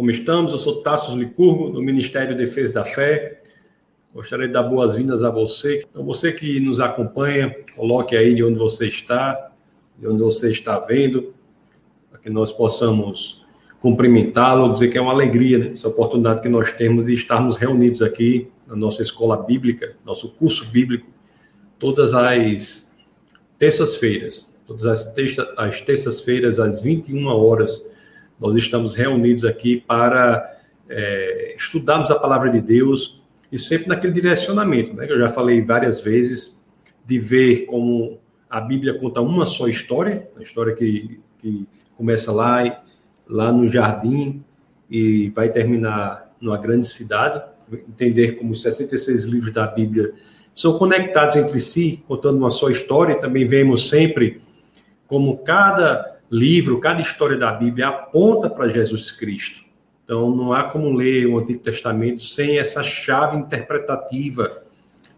como estamos? Eu sou Tassos Licurgo, do Ministério de Defesa da Fé. Gostaria de dar boas-vindas a você. Então, você que nos acompanha, coloque aí de onde você está, de onde você está vendo, para que nós possamos cumprimentá-lo, dizer que é uma alegria né, essa oportunidade que nós temos de estarmos reunidos aqui na nossa escola bíblica, nosso curso bíblico, todas as terças-feiras, todas as, as terças-feiras às 21 horas, nós estamos reunidos aqui para é, estudarmos a palavra de Deus e sempre naquele direcionamento, né? Que eu já falei várias vezes, de ver como a Bíblia conta uma só história, a história que, que começa lá, lá no jardim e vai terminar numa grande cidade, entender como os 66 livros da Bíblia são conectados entre si, contando uma só história, também vemos sempre como cada livro, cada história da Bíblia aponta para Jesus Cristo. Então, não há como ler o Antigo Testamento sem essa chave interpretativa,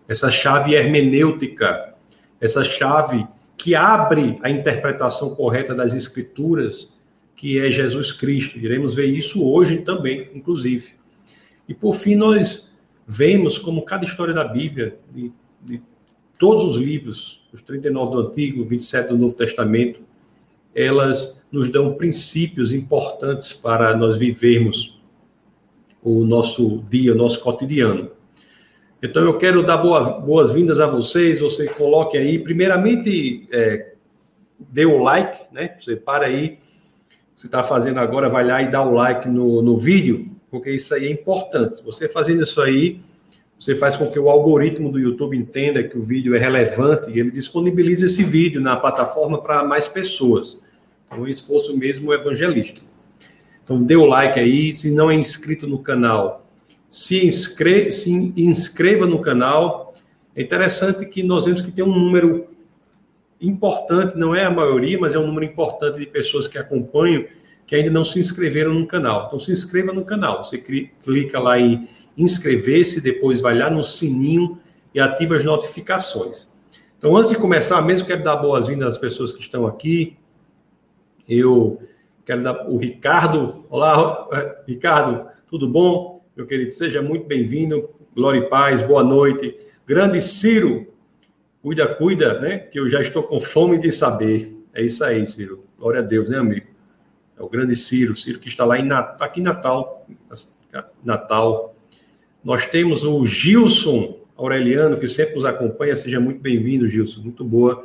essa chave hermenêutica, essa chave que abre a interpretação correta das Escrituras, que é Jesus Cristo. Iremos ver isso hoje também, inclusive. E por fim, nós vemos como cada história da Bíblia, de, de todos os livros, os 39 do Antigo, 27 do Novo Testamento, elas nos dão princípios importantes para nós vivermos o nosso dia, o nosso cotidiano. Então, eu quero dar boas-vindas a vocês. Você coloque aí, primeiramente, é, dê o like, né? Você para aí, você está fazendo agora, vai lá e dá o like no, no vídeo, porque isso aí é importante. Você fazendo isso aí, você faz com que o algoritmo do YouTube entenda que o vídeo é relevante e ele disponibiliza esse vídeo na plataforma para mais pessoas. Então, um esforço mesmo evangelístico. Então, dê o like aí. Se não é inscrito no canal, se, inscreva, se inscreva no canal. É interessante que nós vemos que tem um número importante, não é a maioria, mas é um número importante de pessoas que acompanham que ainda não se inscreveram no canal. Então, se inscreva no canal. Você clica lá em inscrever-se, depois vai lá no sininho e ativa as notificações. Então, antes de começar, mesmo quero dar boas-vindas às pessoas que estão aqui. Eu quero dar o Ricardo. Olá, Ricardo, tudo bom? Meu querido, seja muito bem-vindo. Glória e paz, boa noite. Grande Ciro, cuida, cuida, né? Que eu já estou com fome de saber. É isso aí, Ciro. Glória a Deus, né, amigo? É o grande Ciro, Ciro que está lá em Natal, aqui em Natal, Natal, nós temos o Gilson Aureliano, que sempre nos acompanha. Seja muito bem-vindo, Gilson. Muito boa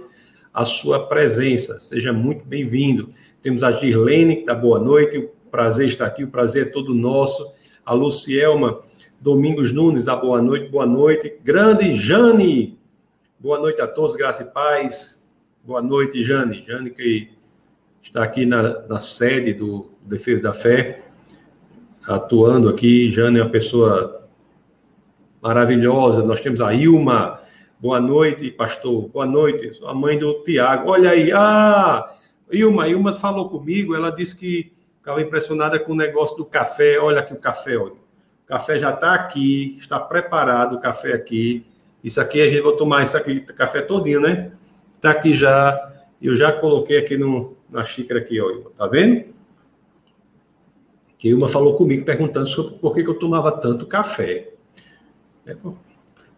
a sua presença. Seja muito bem-vindo. Temos a Girlene, que está boa noite. O prazer estar aqui, o prazer é todo nosso. A Lucielma Domingos Nunes, da boa noite, boa noite. Grande Jane, boa noite a todos, graça e paz. Boa noite, Jane. Jane, que está aqui na, na sede do Defesa da Fé, atuando aqui. Jane é uma pessoa maravilhosa. Nós temos a Ilma. Boa noite, pastor. Boa noite. a mãe do Tiago. Olha aí. Ah, Ilma. Ilma falou comigo. Ela disse que estava impressionada com o negócio do café. Olha aqui o café. Olha. O café já está aqui. Está preparado o café aqui. Isso aqui a gente vai tomar isso aqui, café todinho, né? Está aqui já. Eu já coloquei aqui no, na xícara aqui, olha. Tá vendo? Que Ilma falou comigo perguntando sobre por que, que eu tomava tanto café. É,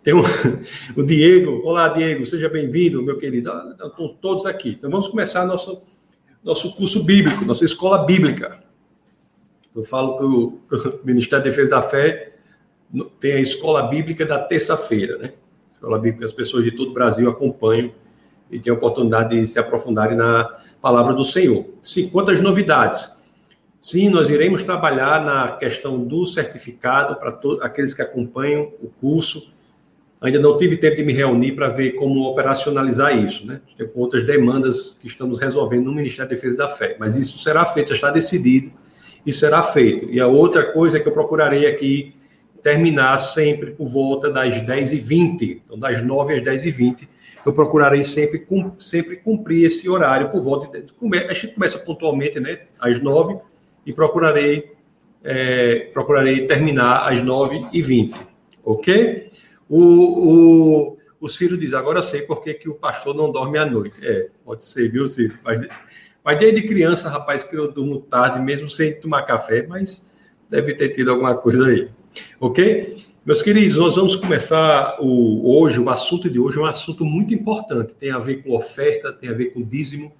tem um, o Diego. Olá, Diego, seja bem-vindo, meu querido. Estão ah, todos aqui. Então vamos começar nosso, nosso curso bíblico, nossa escola bíblica. Eu falo que o, Ministério da Defesa da Fé tem a escola bíblica da terça-feira, né? Escola bíblica, as pessoas de todo o Brasil acompanham e têm a oportunidade de se aprofundarem na palavra do Senhor. Sim, quantas novidades? Sim, nós iremos trabalhar na questão do certificado para aqueles que acompanham o curso. Ainda não tive tempo de me reunir para ver como operacionalizar isso, né? Tem outras demandas que estamos resolvendo no Ministério da Defesa da Fé, mas isso será feito, já está decidido e será feito. E a outra coisa é que eu procurarei aqui terminar sempre por volta das 10h20, então das 9 às 10h20, eu procurarei sempre, sempre cumprir esse horário por volta. A gente começa pontualmente, né? Às 9 e procurarei, é, procurarei terminar às 9h20, ok? O, o, o Ciro diz, agora sei por que, que o pastor não dorme à noite. É, pode ser, viu, Ciro? Mas, mas desde criança, rapaz, que eu durmo tarde, mesmo sem tomar café, mas deve ter tido alguma coisa aí. Ok? Meus queridos, nós vamos começar o, hoje, o assunto de hoje é um assunto muito importante. Tem a ver com oferta, tem a ver com dízimo,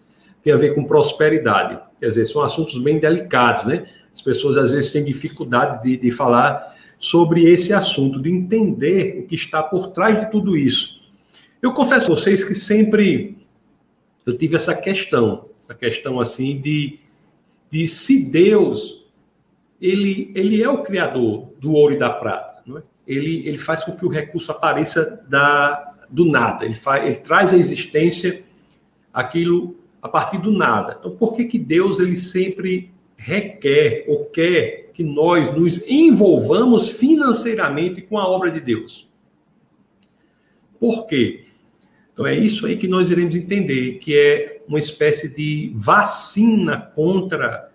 tem a ver com prosperidade. Quer dizer, são assuntos bem delicados, né? As pessoas às vezes têm dificuldade de, de falar sobre esse assunto, de entender o que está por trás de tudo isso. Eu confesso a vocês que sempre eu tive essa questão, essa questão assim de, de se Deus ele, ele é o criador do ouro e da prata, não é? ele, ele faz com que o recurso apareça da, do nada, ele, faz, ele traz à existência aquilo a partir do nada. Então, por que, que Deus ele sempre requer ou quer que nós nos envolvamos financeiramente com a obra de Deus? Por quê? Então é isso aí que nós iremos entender, que é uma espécie de vacina contra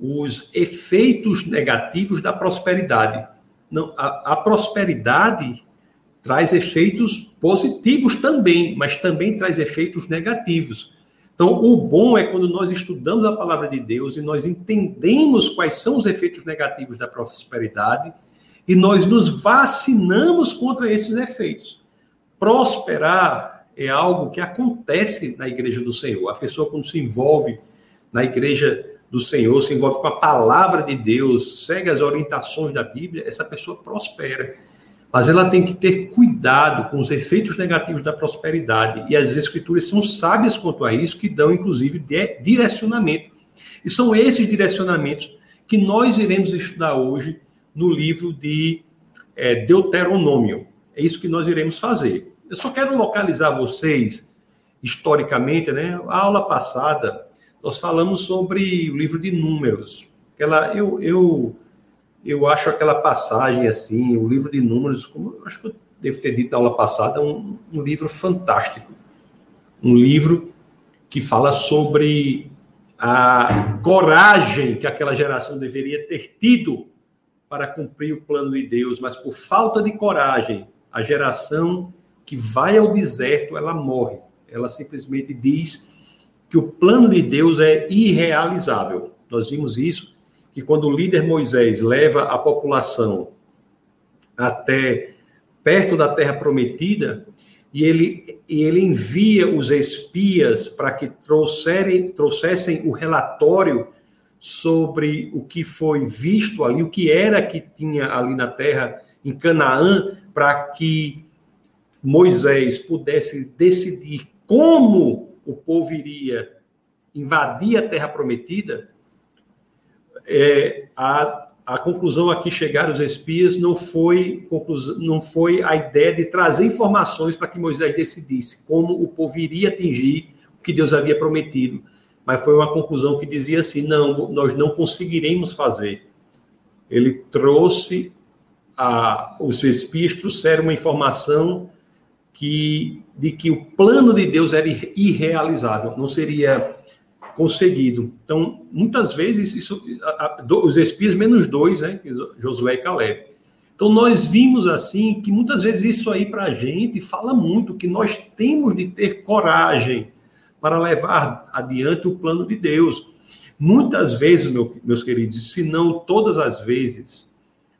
os efeitos negativos da prosperidade. Não, a, a prosperidade traz efeitos positivos também, mas também traz efeitos negativos. Então, o bom é quando nós estudamos a palavra de Deus e nós entendemos quais são os efeitos negativos da prosperidade e nós nos vacinamos contra esses efeitos. Prosperar é algo que acontece na igreja do Senhor. A pessoa, quando se envolve na igreja do Senhor, se envolve com a palavra de Deus, segue as orientações da Bíblia, essa pessoa prospera. Mas ela tem que ter cuidado com os efeitos negativos da prosperidade. E as Escrituras são sábias quanto a isso, que dão, inclusive, direcionamento. E são esses direcionamentos que nós iremos estudar hoje no livro de é, Deuteronômio. É isso que nós iremos fazer. Eu só quero localizar vocês historicamente, né? A aula passada nós falamos sobre o livro de Números. Aquela, eu, eu, eu acho aquela passagem assim, o livro de Números, como eu acho que eu devo ter dito na aula passada, um, um livro fantástico. Um livro que fala sobre a coragem que aquela geração deveria ter tido para cumprir o plano de Deus, mas por falta de coragem, a geração que vai ao deserto, ela morre. Ela simplesmente diz que o plano de Deus é irrealizável. Nós vimos isso, que quando o líder Moisés leva a população até perto da terra prometida, e ele, e ele envia os espias para que trouxerem, trouxessem o relatório sobre o que foi visto ali, o que era que tinha ali na terra em Canaã, para que Moisés pudesse decidir como o povo iria invadir a terra prometida, é, a, a conclusão a que chegaram os espias não foi, não foi a ideia de trazer informações para que Moisés decidisse como o povo iria atingir o que Deus havia prometido, mas foi uma conclusão que dizia assim: não, nós não conseguiremos fazer. Ele trouxe a, os espias trouxeram uma informação que, de que o plano de Deus era irrealizável, não seria conseguido. Então, muitas vezes, isso, a, a, os espias menos dois, né, Josué e Caleb. Então, nós vimos assim que muitas vezes isso aí para a gente fala muito, que nós temos de ter coragem para levar adiante o plano de Deus. Muitas vezes, meu, meus queridos, se não todas as vezes,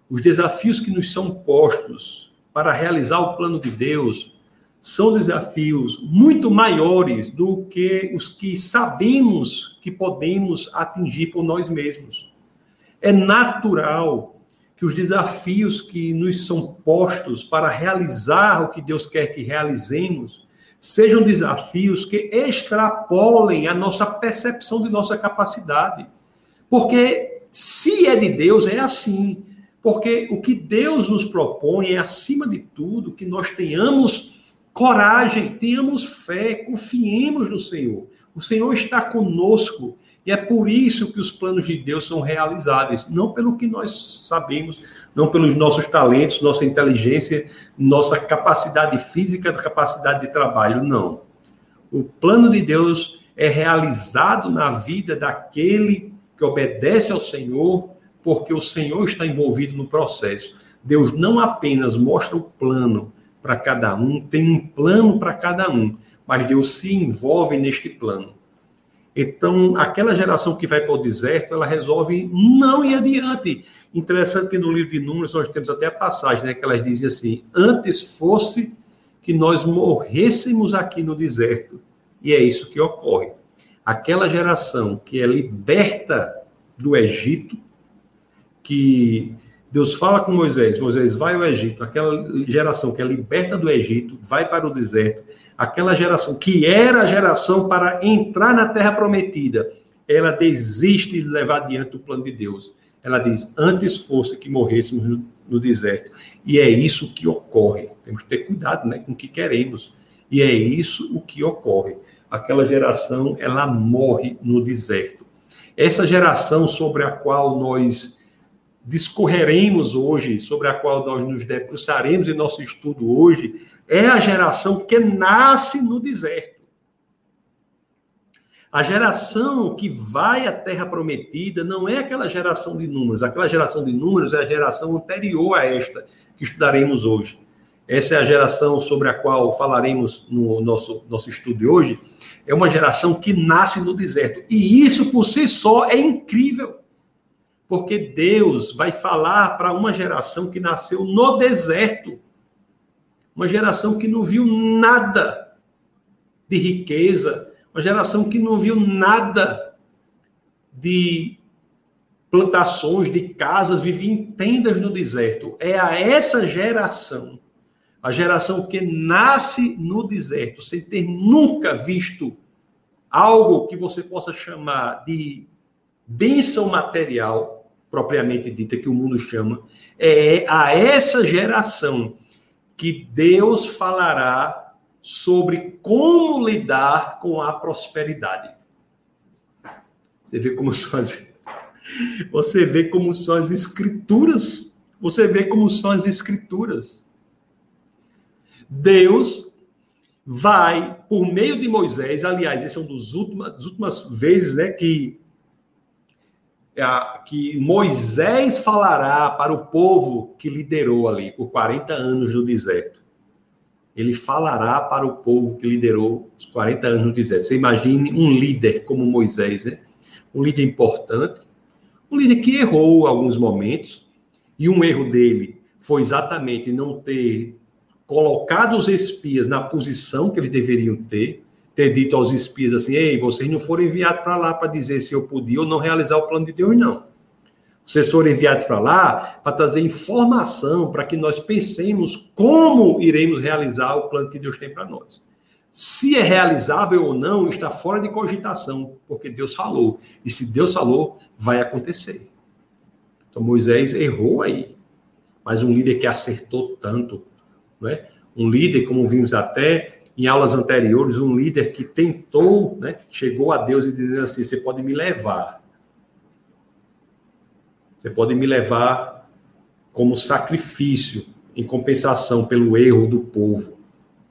os desafios que nos são postos para realizar o plano de Deus são desafios muito maiores do que os que sabemos que podemos atingir por nós mesmos. É natural que os desafios que nos são postos para realizar o que Deus quer que realizemos sejam desafios que extrapolem a nossa percepção de nossa capacidade. Porque se é de Deus, é assim. Porque o que Deus nos propõe é, acima de tudo, que nós tenhamos coragem, tenhamos fé, confiemos no Senhor. O Senhor está conosco e é por isso que os planos de Deus são realizáveis, não pelo que nós sabemos, não pelos nossos talentos, nossa inteligência, nossa capacidade física, capacidade de trabalho, não. O plano de Deus é realizado na vida daquele que obedece ao Senhor, porque o Senhor está envolvido no processo. Deus não apenas mostra o plano, para cada um, tem um plano para cada um, mas Deus se envolve neste plano. Então, aquela geração que vai para o deserto, ela resolve não ir adiante. Interessante que no livro de Números nós temos até a passagem, né, que elas dizem assim: antes fosse que nós morrêssemos aqui no deserto. E é isso que ocorre. Aquela geração que é liberta do Egito, que Deus fala com Moisés, Moisés vai ao Egito, aquela geração que é liberta do Egito, vai para o deserto, aquela geração que era a geração para entrar na terra prometida, ela desiste de levar adiante o plano de Deus. Ela diz: antes fosse que morrêssemos no, no deserto. E é isso que ocorre. Temos que ter cuidado né, com o que queremos. E é isso o que ocorre. Aquela geração, ela morre no deserto. Essa geração sobre a qual nós discorreremos hoje, sobre a qual nós nos debruçaremos em nosso estudo hoje, é a geração que nasce no deserto. A geração que vai à terra prometida não é aquela geração de números. Aquela geração de números é a geração anterior a esta que estudaremos hoje. Essa é a geração sobre a qual falaremos no nosso, nosso estudo de hoje. É uma geração que nasce no deserto. E isso por si só é incrível. Porque Deus vai falar para uma geração que nasceu no deserto uma geração que não viu nada de riqueza, uma geração que não viu nada de plantações, de casas, vivia em tendas no deserto. É a essa geração, a geração que nasce no deserto, sem ter nunca visto algo que você possa chamar de bênção material, propriamente dita, que o mundo chama, é a essa geração que Deus falará sobre como lidar com a prosperidade. Você vê como são as, você vê como são as escrituras. Você vê como são as escrituras. Deus vai, por meio de Moisés, aliás, esse é um dos últimos, das últimas vezes né, que que Moisés falará para o povo que liderou ali por 40 anos no deserto. Ele falará para o povo que liderou os 40 anos no deserto. Você imagine um líder como Moisés, né? Um líder importante, um líder que errou alguns momentos, e um erro dele foi exatamente não ter colocado os espias na posição que eles deveriam ter, ter dito aos espias assim: ei, vocês não foram enviados para lá para dizer se eu podia ou não realizar o plano de Deus, não. Vocês foram enviados para lá para trazer informação para que nós pensemos como iremos realizar o plano que Deus tem para nós. Se é realizável ou não, está fora de cogitação, porque Deus falou. E se Deus falou, vai acontecer. Então Moisés errou aí. Mas um líder que acertou tanto, não é? Um líder, como vimos até, em aulas anteriores, um líder que tentou, né, chegou a Deus e dizendo assim: você pode me levar. Você pode me levar como sacrifício, em compensação pelo erro do povo,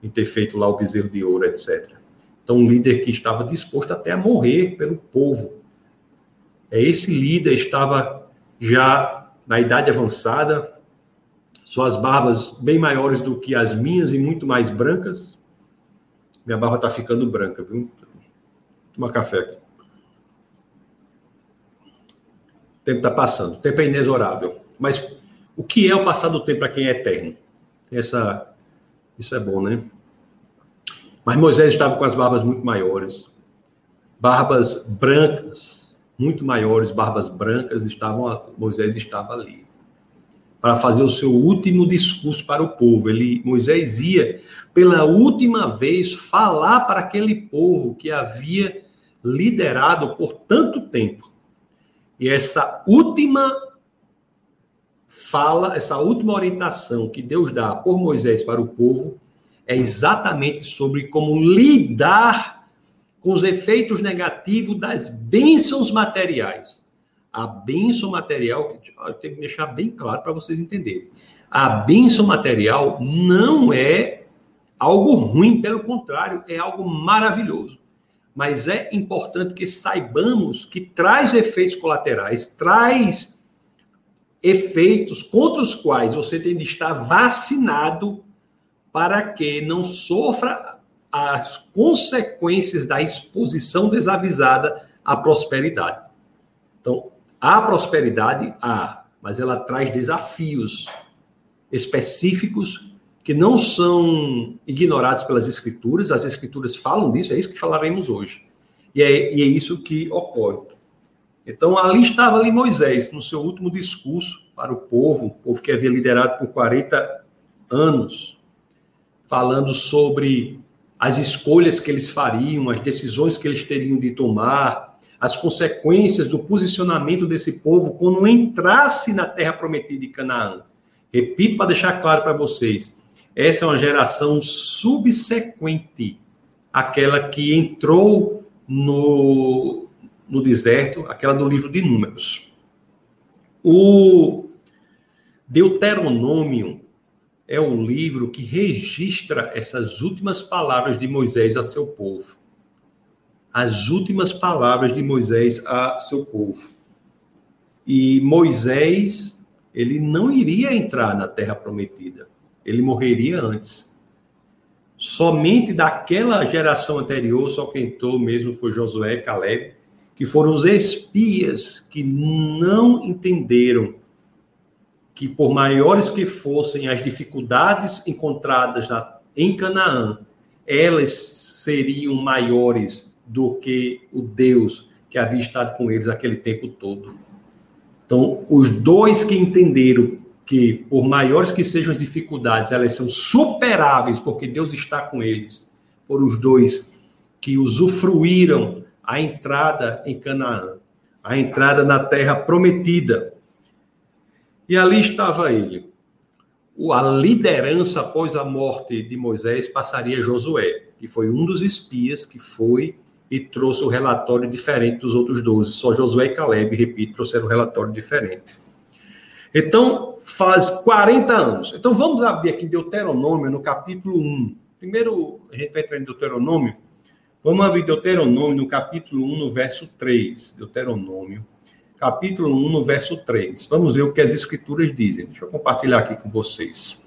em ter feito lá o bezerro de ouro, etc. Então, um líder que estava disposto até a morrer pelo povo. É esse líder estava já na idade avançada, suas barbas bem maiores do que as minhas e muito mais brancas, minha barba está ficando branca, viu? Toma café aqui. O tempo está passando. O tempo é inexorável. Mas o que é o passar do tempo para quem é eterno? Essa, isso é bom, né? Mas Moisés estava com as barbas muito maiores. Barbas brancas, muito maiores, barbas brancas, estavam, Moisés estava ali para fazer o seu último discurso para o povo. Ele, Moisés ia pela última vez falar para aquele povo que havia liderado por tanto tempo. E essa última fala, essa última orientação que Deus dá por Moisés para o povo é exatamente sobre como lidar com os efeitos negativos das bênçãos materiais a bênção material, eu tenho que deixar bem claro para vocês entenderem. A bênção material não é algo ruim, pelo contrário, é algo maravilhoso. Mas é importante que saibamos que traz efeitos colaterais, traz efeitos contra os quais você tem de estar vacinado para que não sofra as consequências da exposição desavisada à prosperidade. Então, a prosperidade há, mas ela traz desafios específicos que não são ignorados pelas escrituras, as escrituras falam disso, é isso que falaremos hoje. E é, e é isso que ocorre. Então, ali estava ali Moisés, no seu último discurso para o povo, o povo que havia liderado por 40 anos, falando sobre as escolhas que eles fariam, as decisões que eles teriam de tomar, as consequências do posicionamento desse povo quando entrasse na terra prometida de Canaã. Repito para deixar claro para vocês, essa é uma geração subsequente àquela que entrou no, no deserto, aquela do livro de Números. O Deuteronômio é o livro que registra essas últimas palavras de Moisés a seu povo. As últimas palavras de Moisés a seu povo. E Moisés, ele não iria entrar na terra prometida. Ele morreria antes. Somente daquela geração anterior, só quem entrou mesmo foi Josué e Caleb, que foram os espias que não entenderam que, por maiores que fossem as dificuldades encontradas na, em Canaã, elas seriam maiores do que o Deus que havia estado com eles aquele tempo todo. Então, os dois que entenderam que, por maiores que sejam as dificuldades, elas são superáveis porque Deus está com eles, foram os dois que usufruíram a entrada em Canaã, a entrada na terra prometida. E ali estava ele. A liderança após a morte de Moisés passaria a Josué, que foi um dos espias que foi e trouxe o um relatório diferente dos outros 12. Só Josué e Caleb, repito, trouxeram um relatório diferente. Então, faz 40 anos. Então, vamos abrir aqui Deuteronômio, no capítulo 1. Primeiro, a gente vai entrar em Deuteronômio. Vamos abrir Deuteronômio, no capítulo 1, no verso 3. Deuteronômio, capítulo 1, no verso 3. Vamos ver o que as escrituras dizem. Deixa eu compartilhar aqui com vocês.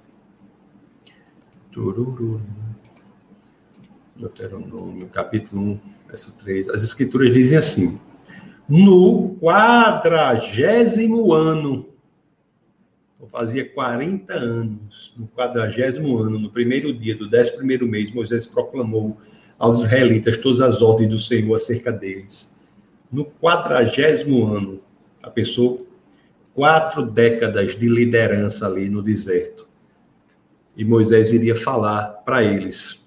Deuteronômio, capítulo 1, verso 3. As escrituras dizem assim: No quadragésimo ano, então fazia 40 anos, no quadragésimo ano, no primeiro dia do décimo primeiro mês, Moisés proclamou aos israelitas todas as ordens do Senhor acerca deles no quadragésimo ano, a pessoa quatro décadas de liderança ali no deserto. E Moisés iria falar para eles.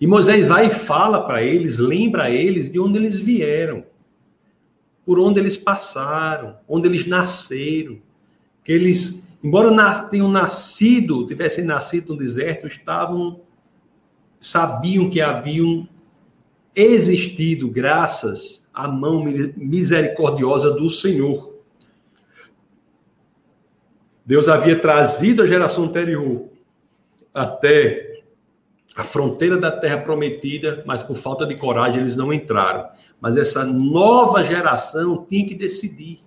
E Moisés vai e fala para eles, lembra eles de onde eles vieram, por onde eles passaram, onde eles nasceram, que eles, embora tenham nascido, tivessem nascido no deserto, estavam sabiam que haviam existido graças à mão misericordiosa do Senhor. Deus havia trazido a geração anterior até a fronteira da terra prometida, mas por falta de coragem eles não entraram. Mas essa nova geração tinha que decidir.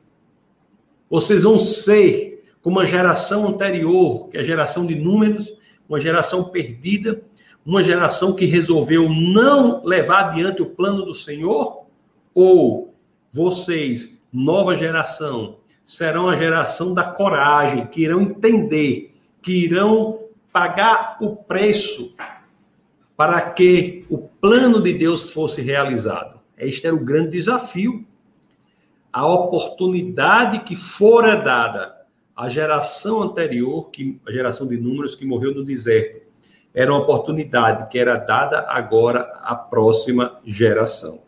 Vocês vão ser como a geração anterior, que é a geração de números, uma geração perdida, uma geração que resolveu não levar adiante o plano do Senhor? Ou vocês, nova geração, serão a geração da coragem, que irão entender, que irão pagar o preço para que o plano de Deus fosse realizado? Este era o grande desafio. A oportunidade que fora dada à geração anterior, que, a geração de números que morreu no deserto, era uma oportunidade que era dada agora à próxima geração.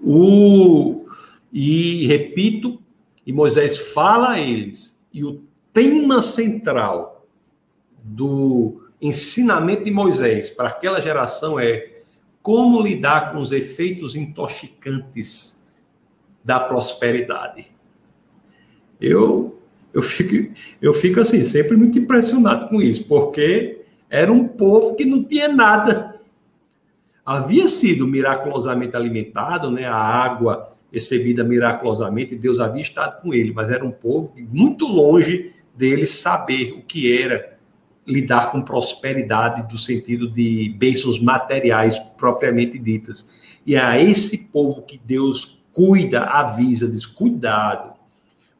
O, e repito, e Moisés fala a eles, e o tema central do ensinamento de Moisés para aquela geração é como lidar com os efeitos intoxicantes da prosperidade. Eu eu fico, eu fico assim, sempre muito impressionado com isso, porque era um povo que não tinha nada. Havia sido miraculosamente alimentado, né? A água recebida miraculosamente, Deus havia estado com ele, mas era um povo muito longe dele saber o que era lidar com prosperidade do sentido de bênçãos materiais propriamente ditas. E a esse povo que Deus cuida, avisa, diz: cuidado,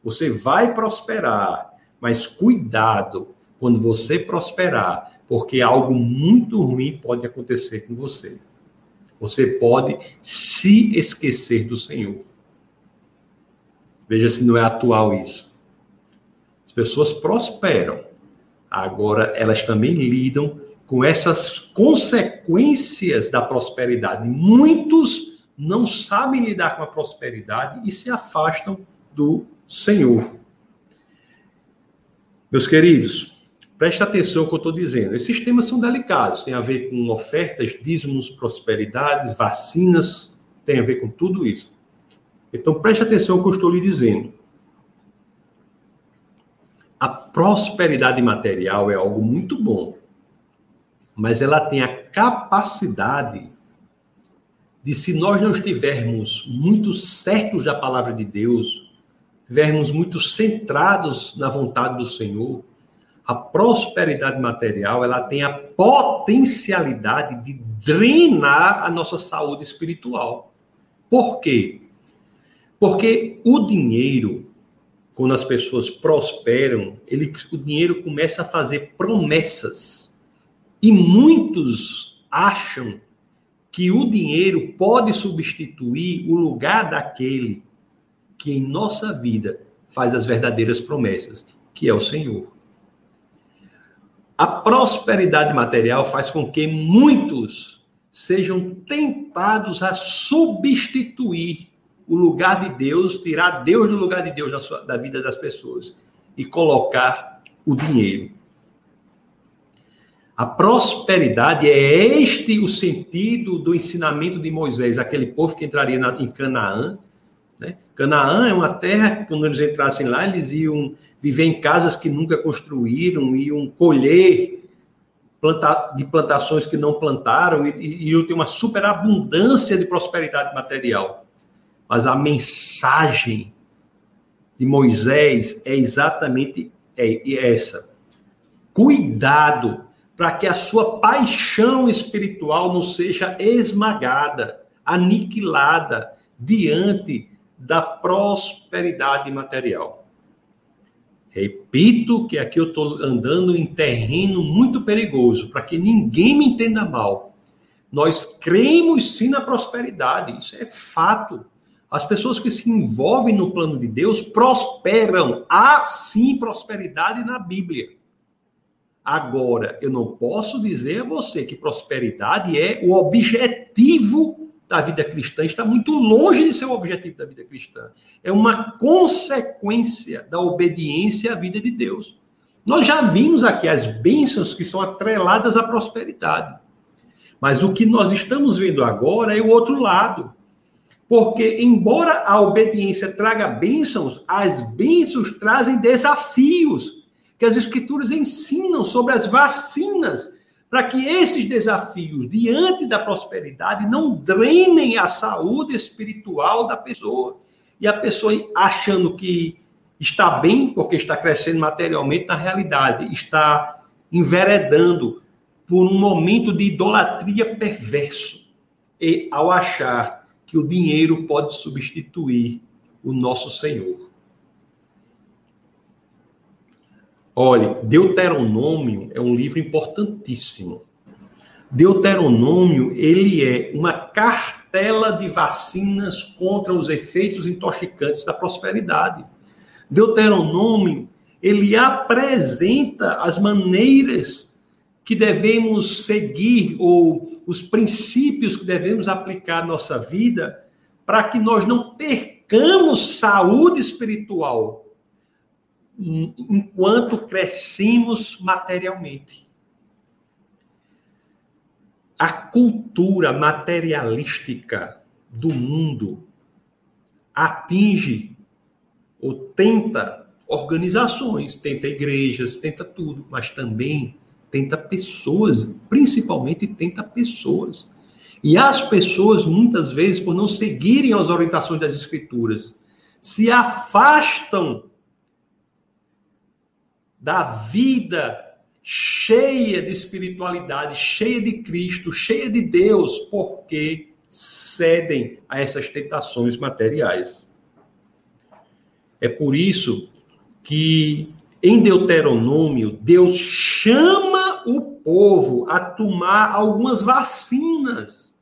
você vai prosperar, mas cuidado quando você prosperar, porque algo muito ruim pode acontecer com você. Você pode se esquecer do Senhor. Veja se não é atual isso. As pessoas prosperam, agora elas também lidam com essas consequências da prosperidade. Muitos não sabem lidar com a prosperidade e se afastam do Senhor. Meus queridos, preste atenção no que eu estou dizendo. Esses temas são delicados, tem a ver com ofertas, dízimos, prosperidades, vacinas, tem a ver com tudo isso. Então preste atenção no que eu estou lhe dizendo. A prosperidade material é algo muito bom, mas ela tem a capacidade de, se nós não estivermos muito certos da palavra de Deus, estivermos muito centrados na vontade do Senhor, a prosperidade material ela tem a potencialidade de drenar a nossa saúde espiritual. Por quê? Porque o dinheiro, quando as pessoas prosperam, ele, o dinheiro começa a fazer promessas e muitos acham que o dinheiro pode substituir o lugar daquele que em nossa vida faz as verdadeiras promessas, que é o Senhor. A prosperidade material faz com que muitos sejam tentados a substituir o lugar de Deus, tirar Deus do lugar de Deus da, sua, da vida das pessoas e colocar o dinheiro. A prosperidade é este o sentido do ensinamento de Moisés, aquele povo que entraria na, em Canaã. Né? Canaã é uma terra que, quando eles entrassem lá, eles iam viver em casas que nunca construíram, iam colher planta, de plantações que não plantaram, e, e iam ter uma superabundância de prosperidade material. Mas a mensagem de Moisés é exatamente é essa. Cuidado para que a sua paixão espiritual não seja esmagada, aniquilada diante da prosperidade material. Repito que aqui eu estou andando em terreno muito perigoso, para que ninguém me entenda mal. Nós cremos sim na prosperidade, isso é fato. As pessoas que se envolvem no plano de Deus prosperam. Há sim prosperidade na Bíblia. Agora, eu não posso dizer a você que prosperidade é o objetivo da vida cristã, está muito longe de ser o objetivo da vida cristã. É uma consequência da obediência à vida de Deus. Nós já vimos aqui as bênçãos que são atreladas à prosperidade. Mas o que nós estamos vendo agora é o outro lado. Porque, embora a obediência traga bênçãos, as bênçãos trazem desafios que as escrituras ensinam sobre as vacinas, para que esses desafios diante da prosperidade não drenem a saúde espiritual da pessoa. E a pessoa achando que está bem porque está crescendo materialmente, na realidade está enveredando por um momento de idolatria perverso. E ao achar que o dinheiro pode substituir o nosso Senhor. Olhe, Deuteronômio é um livro importantíssimo. Deuteronômio, ele é uma cartela de vacinas contra os efeitos intoxicantes da prosperidade. Deuteronômio, ele apresenta as maneiras que devemos seguir ou os princípios que devemos aplicar à nossa vida para que nós não percamos saúde espiritual enquanto crescemos materialmente. A cultura materialística do mundo atinge ou tenta organizações, tenta igrejas, tenta tudo, mas também tenta pessoas, principalmente tenta pessoas. E as pessoas, muitas vezes, por não seguirem as orientações das Escrituras, se afastam da vida cheia de espiritualidade, cheia de Cristo, cheia de Deus, porque cedem a essas tentações materiais. É por isso que em Deuteronômio, Deus chama povo a tomar algumas vacinas,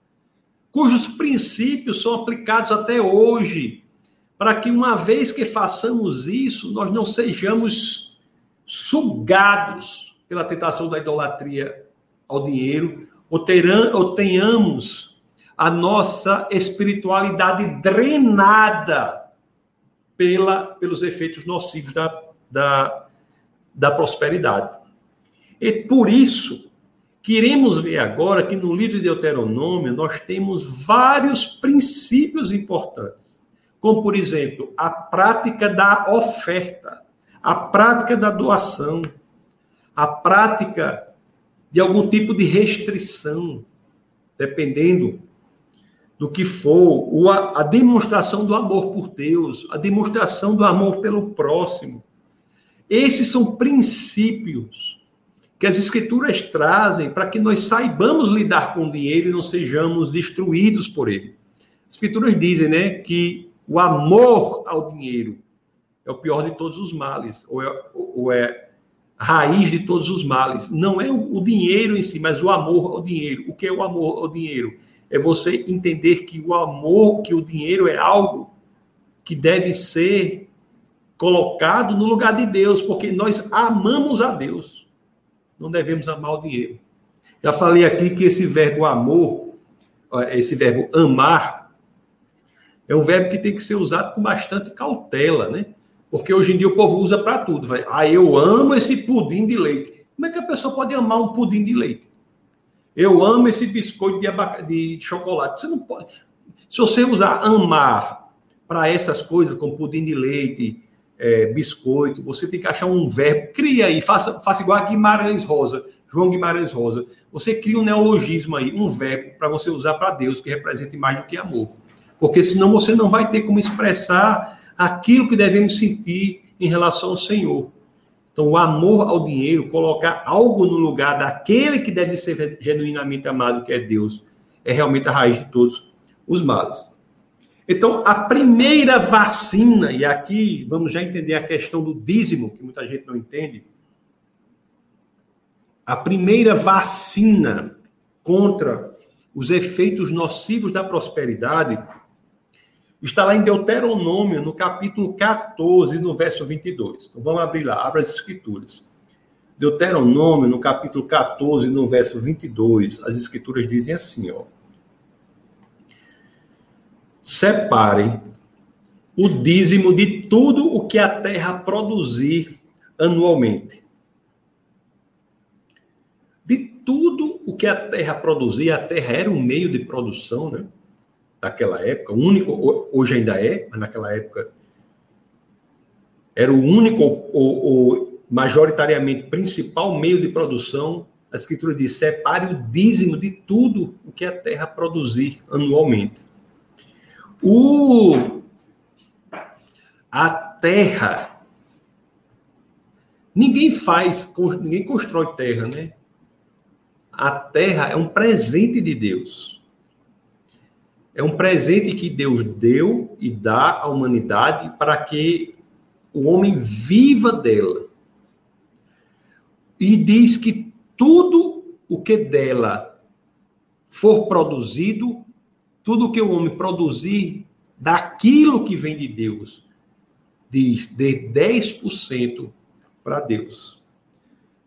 cujos princípios são aplicados até hoje, para que uma vez que façamos isso, nós não sejamos sugados pela tentação da idolatria ao dinheiro, ou, terão, ou tenhamos a nossa espiritualidade drenada pela, pelos efeitos nocivos da, da, da prosperidade. E por isso, queremos ver agora que no livro de Deuteronômio nós temos vários princípios importantes, como, por exemplo, a prática da oferta, a prática da doação, a prática de algum tipo de restrição, dependendo do que for, a demonstração do amor por Deus, a demonstração do amor pelo próximo. Esses são princípios que as Escrituras trazem para que nós saibamos lidar com o dinheiro e não sejamos destruídos por ele. As Escrituras dizem né, que o amor ao dinheiro é o pior de todos os males, ou é, ou é a raiz de todos os males. Não é o dinheiro em si, mas o amor ao dinheiro. O que é o amor ao dinheiro? É você entender que o amor, que o dinheiro é algo que deve ser colocado no lugar de Deus, porque nós amamos a Deus. Não devemos amar o dinheiro. Já falei aqui que esse verbo amor, esse verbo amar, é um verbo que tem que ser usado com bastante cautela, né? Porque hoje em dia o povo usa para tudo. Vai, ah, eu amo esse pudim de leite. Como é que a pessoa pode amar um pudim de leite? Eu amo esse biscoito de, abac... de chocolate. Você não pode. Se você usar amar para essas coisas, como pudim de leite, é, biscoito, você tem que achar um verbo. Cria aí, faça, faça igual a Guimarães Rosa, João Guimarães Rosa. Você cria um neologismo aí, um verbo para você usar para Deus, que represente mais do que amor. Porque senão você não vai ter como expressar aquilo que devemos sentir em relação ao Senhor. Então, o amor ao dinheiro, colocar algo no lugar daquele que deve ser genuinamente amado, que é Deus, é realmente a raiz de todos os males. Então, a primeira vacina, e aqui vamos já entender a questão do dízimo, que muita gente não entende. A primeira vacina contra os efeitos nocivos da prosperidade Está lá em Deuteronômio, no capítulo 14, no verso 22. Então vamos abrir lá, abra as escrituras. Deuteronômio, no capítulo 14, no verso 22, as escrituras dizem assim, ó. Separem o dízimo de tudo o que a terra produzir anualmente. De tudo o que a terra produzia, a terra era um meio de produção, né? daquela época, o único, hoje ainda é, mas naquela época era o único ou, majoritariamente principal meio de produção. A escritura diz: separe o dízimo de tudo o que a terra produzir anualmente. O a terra ninguém faz, ninguém constrói terra, né? A terra é um presente de Deus. É um presente que Deus deu e dá à humanidade para que o homem viva dela. E diz que tudo o que dela for produzido, tudo que o homem produzir daquilo que vem de Deus, diz, de 10% para Deus.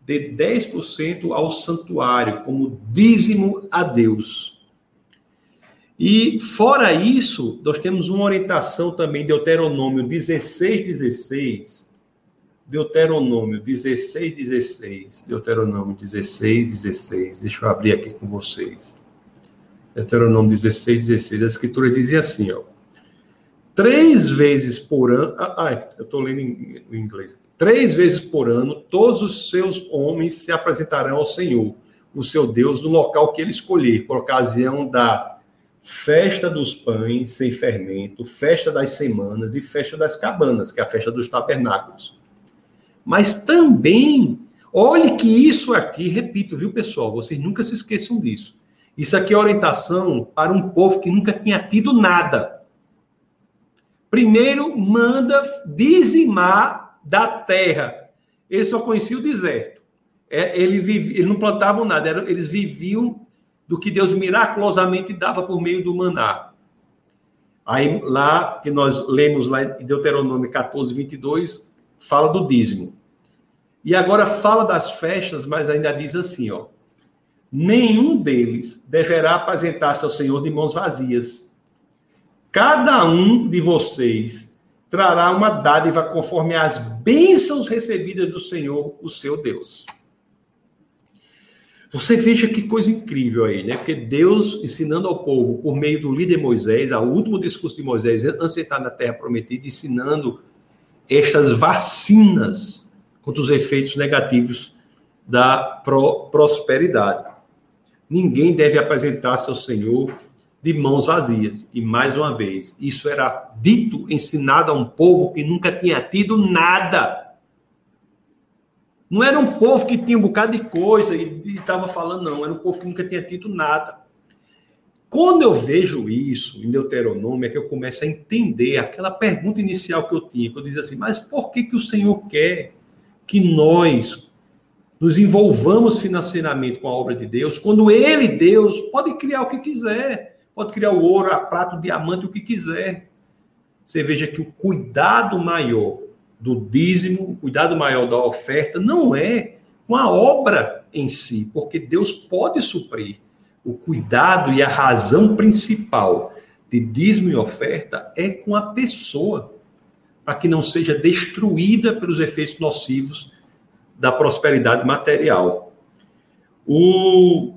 De 10% ao santuário, como dízimo a Deus e fora isso, nós temos uma orientação também, Deuteronômio 16, 16. Deuteronômio 16, 16. Deuteronômio 16, 16. Deixa eu abrir aqui com vocês. Deuteronômio 16, 16. A escritura dizia assim, ó. Três vezes por ano. Ah, eu estou lendo em, em inglês. Três vezes por ano, todos os seus homens se apresentarão ao Senhor, o seu Deus, no local que ele escolher, por ocasião da festa dos pães sem fermento, festa das semanas e festa das cabanas, que é a festa dos tabernáculos. Mas também Olhe que isso aqui, repito, viu, pessoal? Vocês nunca se esqueçam disso. Isso aqui é orientação para um povo que nunca tinha tido nada. Primeiro, manda dizimar da terra. Ele só conhecia o deserto. É, ele, vive, ele não plantavam nada, era, eles viviam do que Deus miraculosamente dava por meio do maná. Aí, lá, que nós lemos lá em Deuteronômio 14, 22, fala do dízimo. E agora fala das festas, mas ainda diz assim, ó. Nenhum deles deverá apresentar-se ao Senhor de mãos vazias. Cada um de vocês trará uma dádiva conforme as bênçãos recebidas do Senhor, o seu Deus. Você veja que coisa incrível aí, né? Porque Deus ensinando ao povo por meio do líder Moisés, ao último discurso de Moisés, antes de estar na terra prometida, ensinando estas vacinas contra os efeitos negativos da pro prosperidade. Ninguém deve apresentar-se ao Senhor de mãos vazias. E mais uma vez, isso era dito, ensinado a um povo que nunca tinha tido nada. Não era um povo que tinha um bocado de coisa e estava falando, não. Era um povo que nunca tinha tido nada. Quando eu vejo isso em Deuteronômio, é que eu começo a entender aquela pergunta inicial que eu tinha, que eu dizia assim, mas por que, que o Senhor quer que nós nos envolvamos financeiramente com a obra de Deus, quando Ele, Deus, pode criar o que quiser, pode criar o ouro, a prata, o diamante, o que quiser. Você veja que o cuidado maior do dízimo, o cuidado maior da oferta, não é com a obra em si, porque Deus pode suprir. O cuidado e a razão principal de dízimo e oferta é com a pessoa, para que não seja destruída pelos efeitos nocivos da prosperidade material. O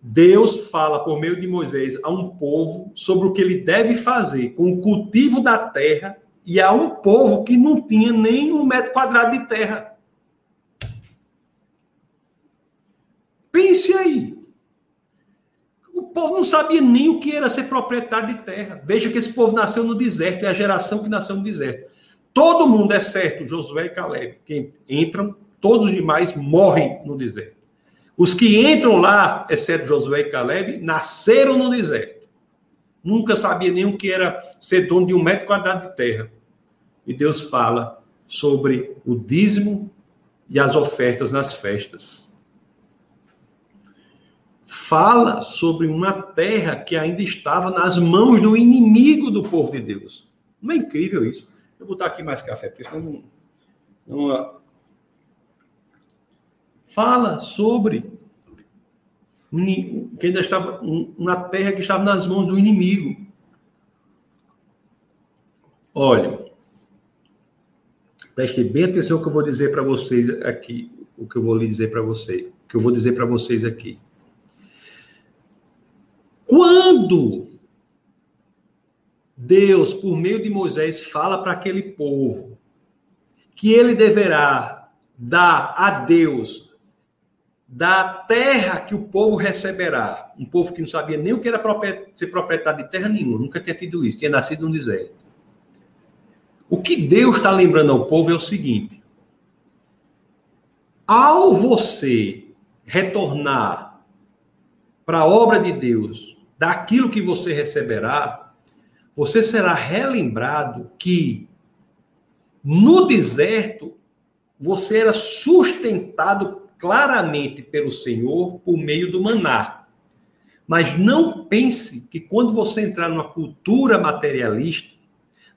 Deus fala por meio de Moisés a um povo sobre o que ele deve fazer com o cultivo da terra e a um povo que não tinha nem um metro quadrado de terra. Pense aí. O povo não sabia nem o que era ser proprietário de terra. Veja que esse povo nasceu no deserto, é a geração que nasceu no deserto. Todo mundo, exceto Josué e Caleb, que entram, todos os demais morrem no deserto. Os que entram lá, exceto Josué e Caleb, nasceram no deserto. Nunca sabia nem o que era ser dono de um metro quadrado de terra e Deus fala sobre o dízimo e as ofertas nas festas. Fala sobre uma terra que ainda estava nas mãos do inimigo do povo de Deus. Não é incrível isso? Vou botar aqui mais café, porque senão não. não fala sobre que ainda estava uma terra que estava nas mãos do inimigo. Olha, Preste bem atenção o que eu vou dizer para vocês aqui, o que eu vou lhe dizer para você, o que eu vou dizer para vocês aqui. Quando Deus, por meio de Moisés, fala para aquele povo que ele deverá dar a Deus da terra que o povo receberá, um povo que não sabia nem o que era ser proprietário de terra nenhuma, nunca tinha tido isso, tinha nascido no deserto. O que Deus está lembrando ao povo é o seguinte: ao você retornar para a obra de Deus, daquilo que você receberá, você será relembrado que no deserto você era sustentado claramente pelo Senhor por meio do maná. Mas não pense que quando você entrar numa cultura materialista,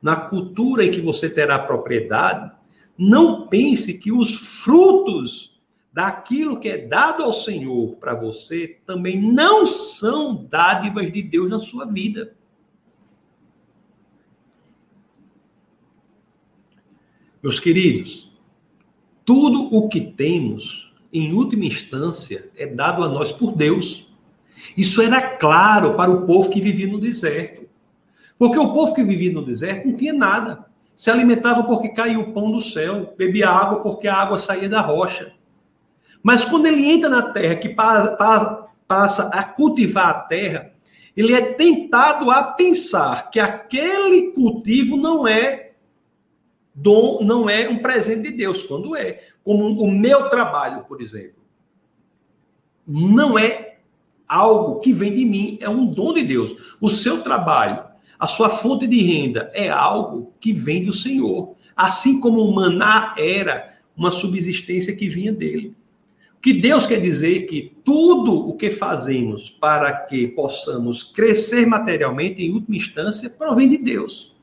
na cultura em que você terá propriedade, não pense que os frutos daquilo que é dado ao Senhor para você também não são dádivas de Deus na sua vida. Meus queridos, tudo o que temos, em última instância, é dado a nós por Deus. Isso era claro para o povo que vivia no deserto. Porque o povo que vivia no deserto não tinha nada. Se alimentava porque caía o pão do céu, bebia água porque a água saía da rocha. Mas quando ele entra na terra, que passa a cultivar a terra, ele é tentado a pensar que aquele cultivo não é Dom não é um presente de Deus, quando é. Como o meu trabalho, por exemplo. Não é algo que vem de mim, é um dom de Deus. O seu trabalho, a sua fonte de renda é algo que vem do Senhor. Assim como o maná era uma subsistência que vinha dele. O que Deus quer dizer que tudo o que fazemos para que possamos crescer materialmente, em última instância, provém de Deus.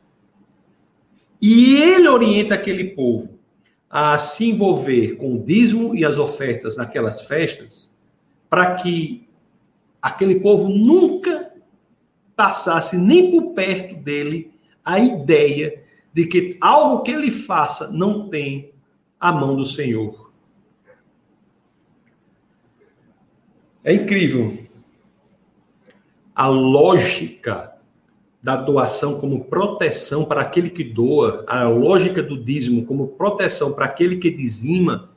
E ele orienta aquele povo a se envolver com o dízimo e as ofertas naquelas festas, para que aquele povo nunca passasse nem por perto dele a ideia de que algo que ele faça não tem a mão do Senhor. É incrível a lógica da doação como proteção para aquele que doa, a lógica do dízimo como proteção para aquele que dizima,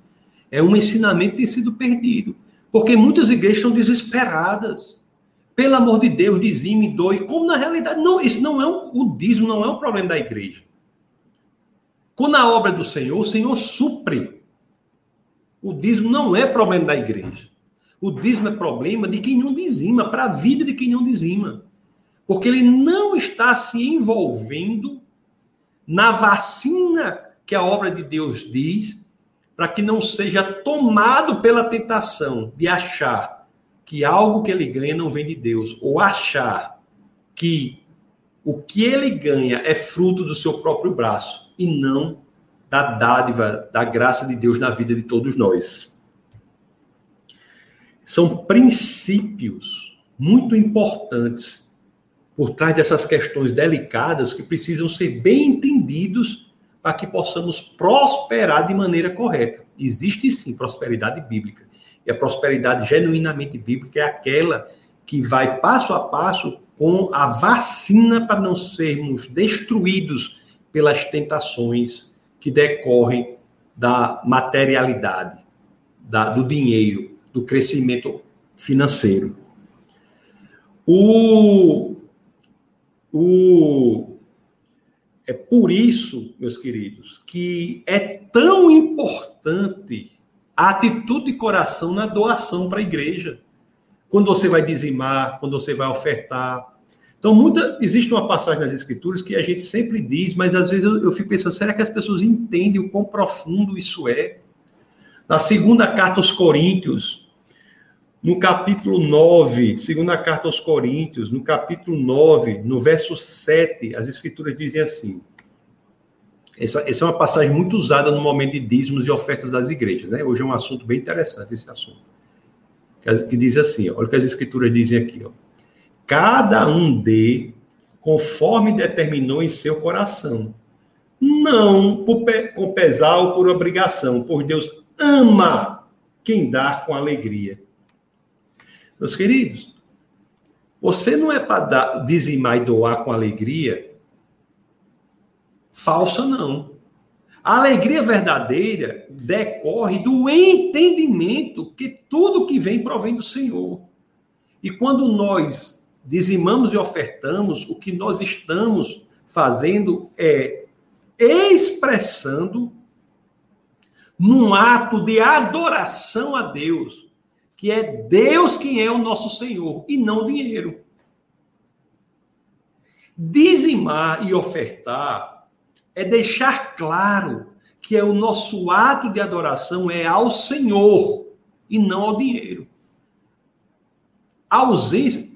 é um ensinamento que tem sido perdido. Porque muitas igrejas estão desesperadas. Pelo amor de Deus, dizime, doe. Como na realidade, não, isso não é um, o dízimo não é um problema da igreja. Quando a obra é do Senhor, o Senhor supre. O dízimo não é problema da igreja. O dízimo é problema de quem não dizima, para a vida de quem não dizima. Porque ele não está se envolvendo na vacina que a obra de Deus diz, para que não seja tomado pela tentação de achar que algo que ele ganha não vem de Deus, ou achar que o que ele ganha é fruto do seu próprio braço e não da dádiva, da graça de Deus na vida de todos nós. São princípios muito importantes por trás dessas questões delicadas que precisam ser bem entendidos para que possamos prosperar de maneira correta. Existe sim prosperidade bíblica. E a prosperidade genuinamente bíblica é aquela que vai passo a passo com a vacina para não sermos destruídos pelas tentações que decorrem da materialidade, da, do dinheiro, do crescimento financeiro. O, o, é por isso, meus queridos, que é tão importante a atitude de coração na doação para a igreja. Quando você vai dizimar, quando você vai ofertar. Então, muita, existe uma passagem nas Escrituras que a gente sempre diz, mas às vezes eu, eu fico pensando, será que as pessoas entendem o quão profundo isso é? Na segunda carta aos Coríntios, no capítulo 9, segunda carta aos Coríntios, no capítulo 9, no verso 7, as escrituras dizem assim. Essa, essa é uma passagem muito usada no momento de dízimos e ofertas das igrejas, né? Hoje é um assunto bem interessante esse assunto. Que, que diz assim, ó, olha o que as escrituras dizem aqui, ó. Cada um dê conforme determinou em seu coração, não por, com pesar ou por obrigação, pois Deus ama quem dá com alegria meus queridos, você não é para dizimar e doar com alegria falsa, não. A alegria verdadeira decorre do entendimento que tudo que vem provém do Senhor. E quando nós dizimamos e ofertamos, o que nós estamos fazendo é expressando num ato de adoração a Deus que é Deus quem é o nosso Senhor e não dinheiro. Dizimar e ofertar é deixar claro que é o nosso ato de adoração é ao Senhor e não ao dinheiro. A ausência.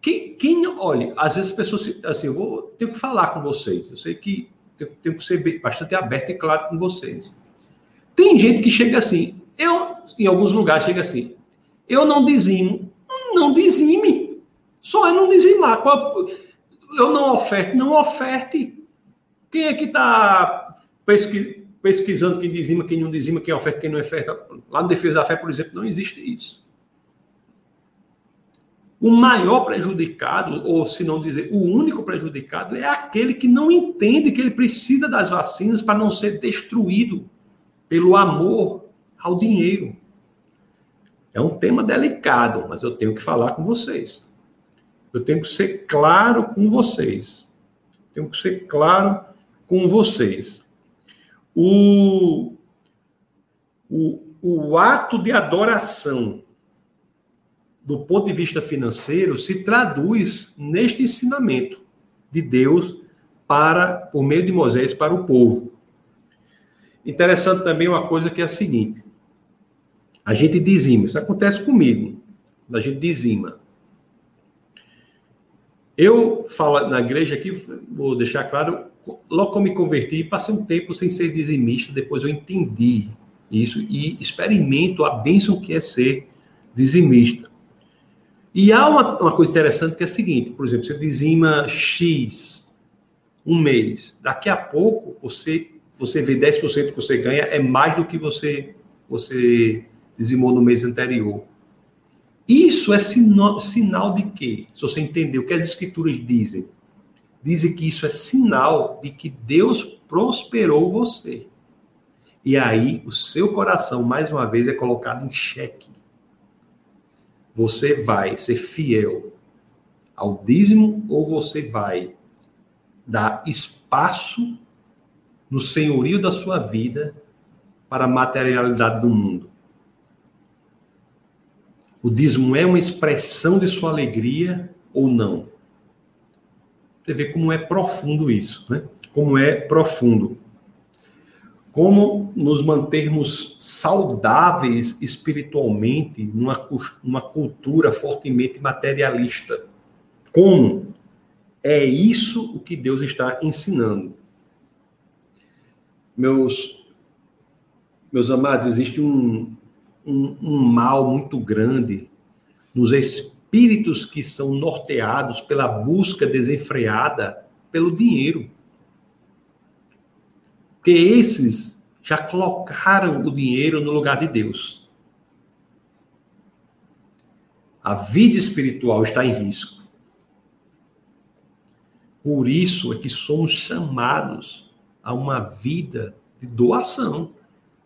Quem, quem olha, às vezes as pessoas assim, eu vou ter que falar com vocês. Eu sei que tenho, tenho que ser bastante aberto e claro com vocês. Tem gente que chega assim, eu em alguns lugares chega assim, eu não dizimo. Não dizime. Só é não dizimar. Eu não oferto. Não oferte. Quem é que está pesquisando quem dizima, quem não dizima, quem oferta, quem não oferta? Lá no Defesa da Fé, por exemplo, não existe isso. O maior prejudicado, ou se não dizer, o único prejudicado, é aquele que não entende que ele precisa das vacinas para não ser destruído pelo amor ao dinheiro. É um tema delicado, mas eu tenho que falar com vocês. Eu tenho que ser claro com vocês. Tenho que ser claro com vocês. O, o, o ato de adoração, do ponto de vista financeiro, se traduz neste ensinamento de Deus para, por meio de Moisés, para o povo. Interessante também uma coisa que é a seguinte: a gente dizima, isso acontece comigo, a gente dizima. Eu falo na igreja aqui, vou deixar claro, logo que eu me converti, passei um tempo sem ser dizimista, depois eu entendi isso e experimento a bênção que é ser dizimista. E há uma, uma coisa interessante que é a seguinte, por exemplo, você dizima X um mês, daqui a pouco você você vê 10% que você ganha é mais do que você você dizimou no mês anterior. Isso é sinal, sinal de quê? Se você entender o que as escrituras dizem, dizem que isso é sinal de que Deus prosperou você. E aí o seu coração, mais uma vez, é colocado em xeque. Você vai ser fiel ao dízimo ou você vai dar espaço no senhorio da sua vida para a materialidade do mundo? O dízimo é uma expressão de sua alegria ou não? Você vê como é profundo isso, né? Como é profundo. Como nos mantermos saudáveis espiritualmente numa, numa cultura fortemente materialista. Como? É isso o que Deus está ensinando. Meus, meus amados, existe um, um, um mal muito grande nos espíritos que são norteados pela busca desenfreada pelo dinheiro. Porque esses já colocaram o dinheiro no lugar de Deus. A vida espiritual está em risco. Por isso é que somos chamados a uma vida de doação,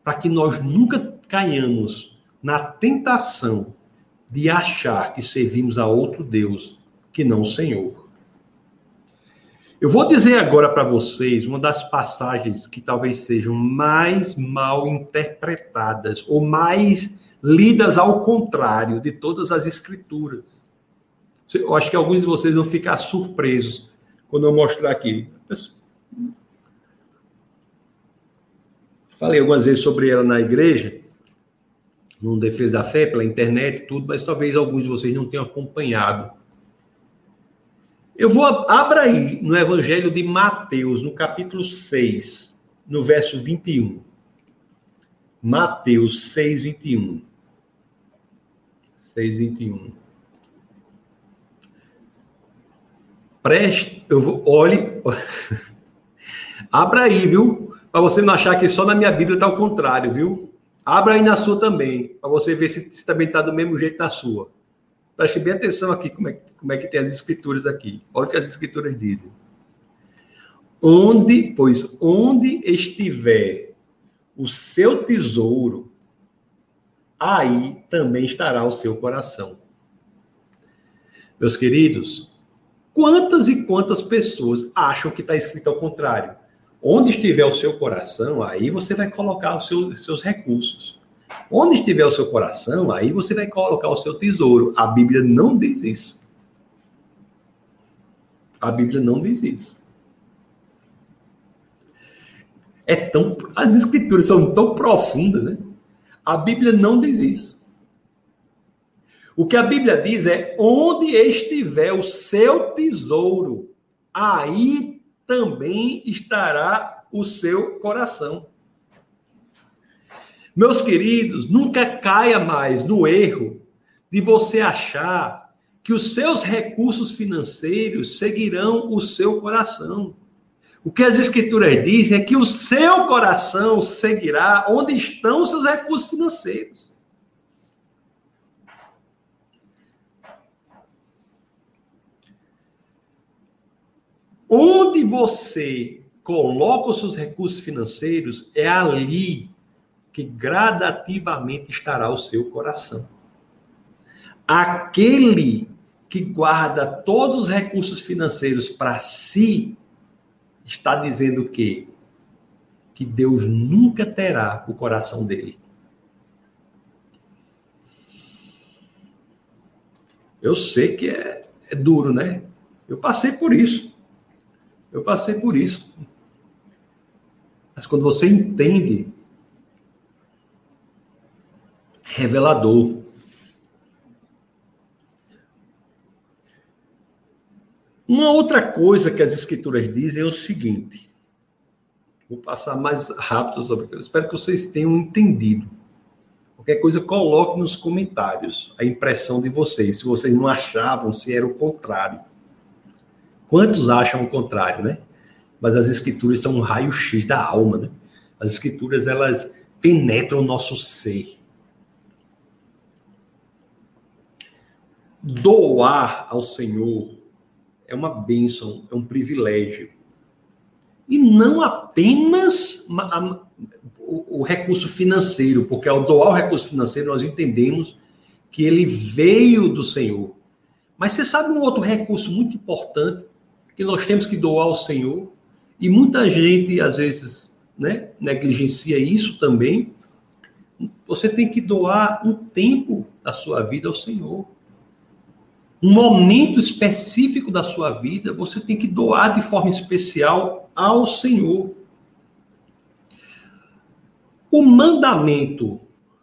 para que nós nunca caiamos na tentação de achar que servimos a outro Deus que não o Senhor. Eu vou dizer agora para vocês uma das passagens que talvez sejam mais mal interpretadas ou mais lidas ao contrário de todas as escrituras. Eu acho que alguns de vocês vão ficar surpresos quando eu mostrar aqui. Falei algumas vezes sobre ela na igreja no Defesa da Fé, pela internet, tudo, mas talvez alguns de vocês não tenham acompanhado. Eu vou, abra aí no Evangelho de Mateus, no capítulo 6, no verso 21. Mateus 6, 21. 6, 21. Preste, eu vou, olhe, abra aí, viu? Para você não achar que só na minha Bíblia está o contrário, viu? Abra aí na sua também, para você ver se, se também está do mesmo jeito na sua. Preste bem atenção aqui como é, como é que tem as escrituras aqui. Olha o que as escrituras dizem. Onde, pois, onde estiver o seu tesouro, aí também estará o seu coração. Meus queridos, quantas e quantas pessoas acham que está escrito ao contrário? Onde estiver o seu coração, aí você vai colocar os seus, seus recursos. Onde estiver o seu coração, aí você vai colocar o seu tesouro. A Bíblia não diz isso. A Bíblia não diz isso. É tão, as escrituras são tão profundas, né? A Bíblia não diz isso. O que a Bíblia diz é: onde estiver o seu tesouro, aí também estará o seu coração. Meus queridos, nunca caia mais no erro de você achar que os seus recursos financeiros seguirão o seu coração. O que as escrituras dizem é que o seu coração seguirá onde estão os seus recursos financeiros. Onde você coloca os seus recursos financeiros, é ali que gradativamente estará o seu coração. Aquele que guarda todos os recursos financeiros para si, está dizendo que que Deus nunca terá o coração dele. Eu sei que é, é duro, né? Eu passei por isso. Eu passei por isso. Mas quando você entende, revelador. Uma outra coisa que as escrituras dizem é o seguinte. Vou passar mais rápido sobre isso. Espero que vocês tenham entendido. Qualquer coisa, coloque nos comentários a impressão de vocês, se vocês não achavam, se era o contrário. Quantos acham o contrário, né? Mas as escrituras são um raio-x da alma, né? As escrituras, elas penetram o nosso ser. Doar ao Senhor é uma bênção, é um privilégio. E não apenas o recurso financeiro, porque ao doar o recurso financeiro nós entendemos que ele veio do Senhor. Mas você sabe um outro recurso muito importante que nós temos que doar ao Senhor? E muita gente, às vezes, né, negligencia isso também. Você tem que doar um tempo da sua vida ao Senhor. Um momento específico da sua vida, você tem que doar de forma especial ao Senhor. O mandamento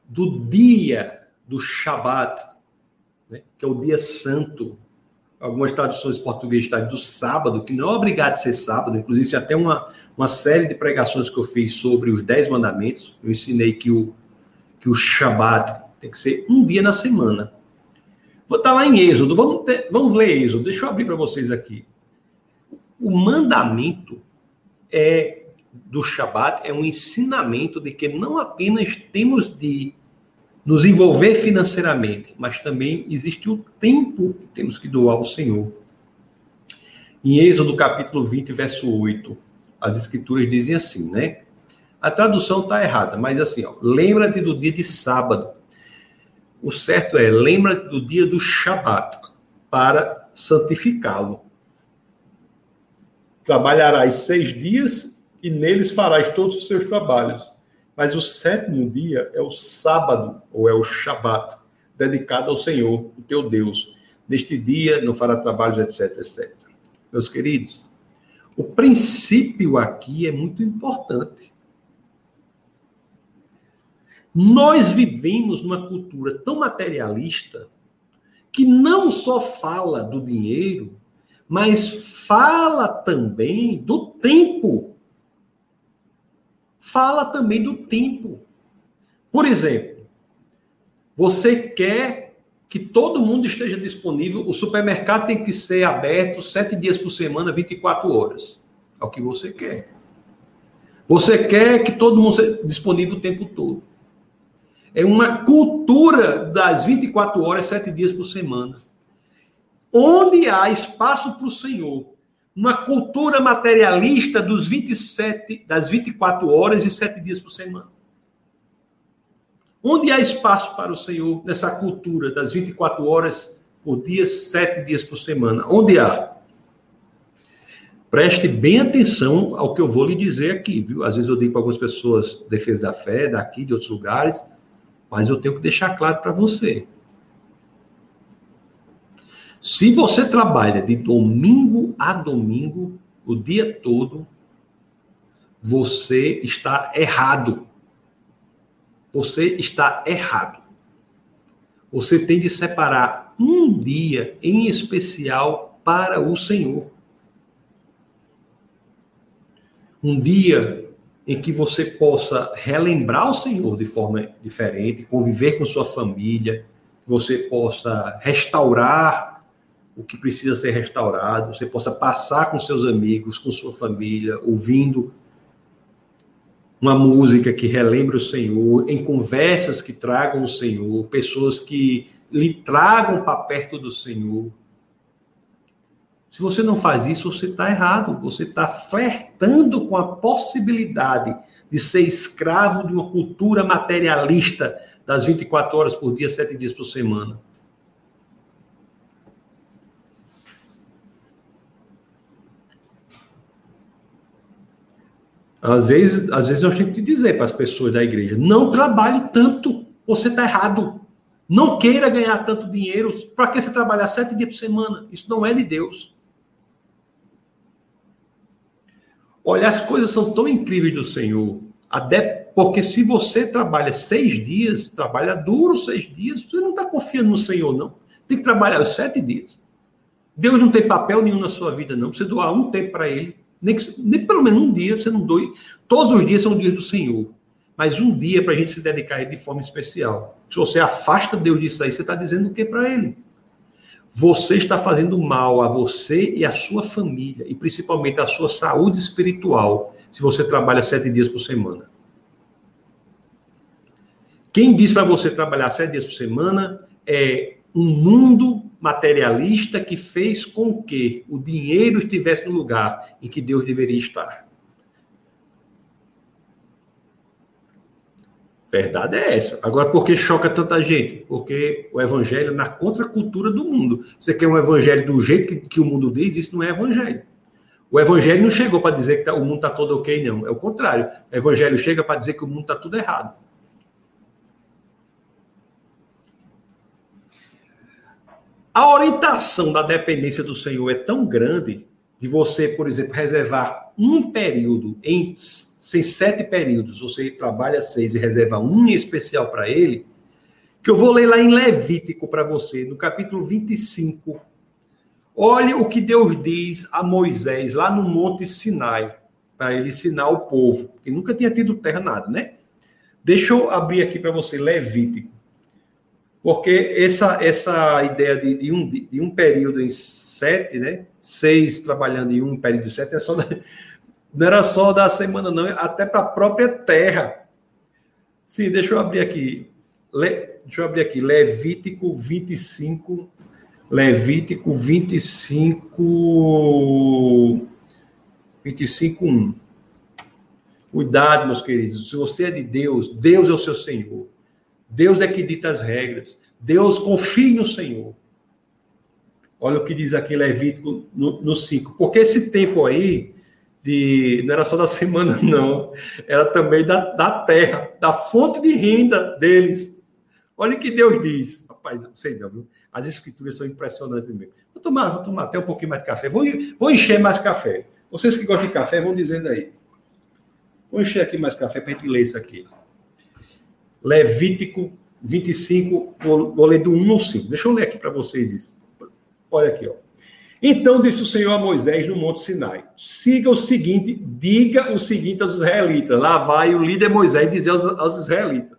do dia do Shabat, né, que é o dia santo, algumas traduções portuguesas do sábado, que não é obrigado a ser sábado, inclusive até uma, uma série de pregações que eu fiz sobre os dez mandamentos, eu ensinei que o, que o Shabat tem que ser um dia na semana. Vou estar lá em Êxodo, vamos, ter, vamos ler Êxodo, deixa eu abrir para vocês aqui. O mandamento é do Shabat é um ensinamento de que não apenas temos de nos envolver financeiramente, mas também existe o tempo que temos que doar ao Senhor. Em Êxodo capítulo 20, verso 8, as escrituras dizem assim, né? A tradução está errada, mas assim, lembra-te do dia de sábado. O certo é, lembra-te do dia do Shabat, para santificá-lo. Trabalharás seis dias e neles farás todos os seus trabalhos mas o sétimo dia é o sábado, ou é o Shabat, dedicado ao Senhor, o teu Deus. Neste dia não fará trabalhos, etc, etc. Meus queridos, o princípio aqui é muito importante. Nós vivemos numa cultura tão materialista que não só fala do dinheiro, mas fala também do tempo fala também do tempo. Por exemplo, você quer que todo mundo esteja disponível, o supermercado tem que ser aberto sete dias por semana, 24 horas. É o que você quer. Você quer que todo mundo seja disponível o tempo todo. É uma cultura das 24 horas, sete dias por semana. Onde há espaço para o Senhor, uma cultura materialista dos 27, das 24 horas e 7 dias por semana. Onde há espaço para o Senhor nessa cultura das 24 horas por dia, 7 dias por semana? Onde há? Preste bem atenção ao que eu vou lhe dizer aqui, viu? Às vezes eu digo para algumas pessoas defesa da fé, daqui, de outros lugares, mas eu tenho que deixar claro para você. Se você trabalha de domingo a domingo, o dia todo, você está errado. Você está errado. Você tem de separar um dia em especial para o Senhor. Um dia em que você possa relembrar o Senhor de forma diferente, conviver com sua família, você possa restaurar o que precisa ser restaurado, você possa passar com seus amigos, com sua família, ouvindo uma música que relembre o Senhor, em conversas que tragam o Senhor, pessoas que lhe tragam para perto do Senhor. Se você não faz isso, você está errado. Você está flertando com a possibilidade de ser escravo de uma cultura materialista das 24 horas por dia, sete dias por semana. Às vezes, às vezes eu tenho que dizer para as pessoas da igreja: não trabalhe tanto, você está errado. Não queira ganhar tanto dinheiro. Para que você trabalhar sete dias por semana? Isso não é de Deus. Olha, as coisas são tão incríveis do Senhor. Porque se você trabalha seis dias, trabalha duro seis dias, você não está confiando no Senhor, não. Tem que trabalhar os sete dias. Deus não tem papel nenhum na sua vida, não. Você doar um tempo para Ele. Nem, que, nem pelo menos um dia você não doe. Todos os dias são dias do Senhor. Mas um dia para a gente se dedicar a Ele de forma especial. Se você afasta Deus disso aí, você está dizendo o que para Ele? Você está fazendo mal a você e a sua família, e principalmente a sua saúde espiritual, se você trabalha sete dias por semana. Quem diz para você trabalhar sete dias por semana é um mundo materialista que fez com que o dinheiro estivesse no lugar em que Deus deveria estar. Verdade é essa. Agora, por que choca tanta gente? Porque o evangelho é na contracultura do mundo. Você quer um evangelho do jeito que, que o mundo diz, isso não é evangelho. O evangelho não chegou para dizer que tá, o mundo está todo ok, não. É o contrário. O evangelho chega para dizer que o mundo está tudo errado. A orientação da dependência do Senhor é tão grande de você, por exemplo, reservar um período em, sem sete períodos, você trabalha seis e reserva um especial para ele, que eu vou ler lá em Levítico para você, no capítulo 25. Olhe o que Deus diz a Moisés lá no Monte Sinai, para ele ensinar o povo, que nunca tinha tido terra nada, né? Deixa eu abrir aqui para você Levítico. Porque essa, essa ideia de, de, um, de um período em sete, né? Seis trabalhando em um período de sete, é só, não era só da semana, não, até para a própria terra. Sim, deixa eu abrir aqui. Le, deixa eu abrir aqui. Levítico 25. Levítico 25. 25, 1. Cuidado, meus queridos. Se você é de Deus, Deus é o seu Senhor. Deus é que dita as regras. Deus confie no Senhor. Olha o que diz aqui Levítico no, no 5. Porque esse tempo aí, de, não era só da semana, não, era também da, da terra, da fonte de renda deles. Olha o que Deus diz. Rapaz, não sei não, viu? As escrituras são impressionantes mesmo. Vou tomar, vou tomar até um pouquinho mais de café. Vou, vou encher mais café. Vocês que gostam de café, vão dizendo aí. Vou encher aqui mais café para a gente ler isso aqui. Levítico 25, vou, ler do 1 ao 5. Deixa eu ler aqui para vocês isso. Olha aqui, ó. Então disse o Senhor a Moisés no Monte Sinai: siga o seguinte, diga o seguinte aos israelitas. Lá vai o líder Moisés dizer aos, aos israelitas.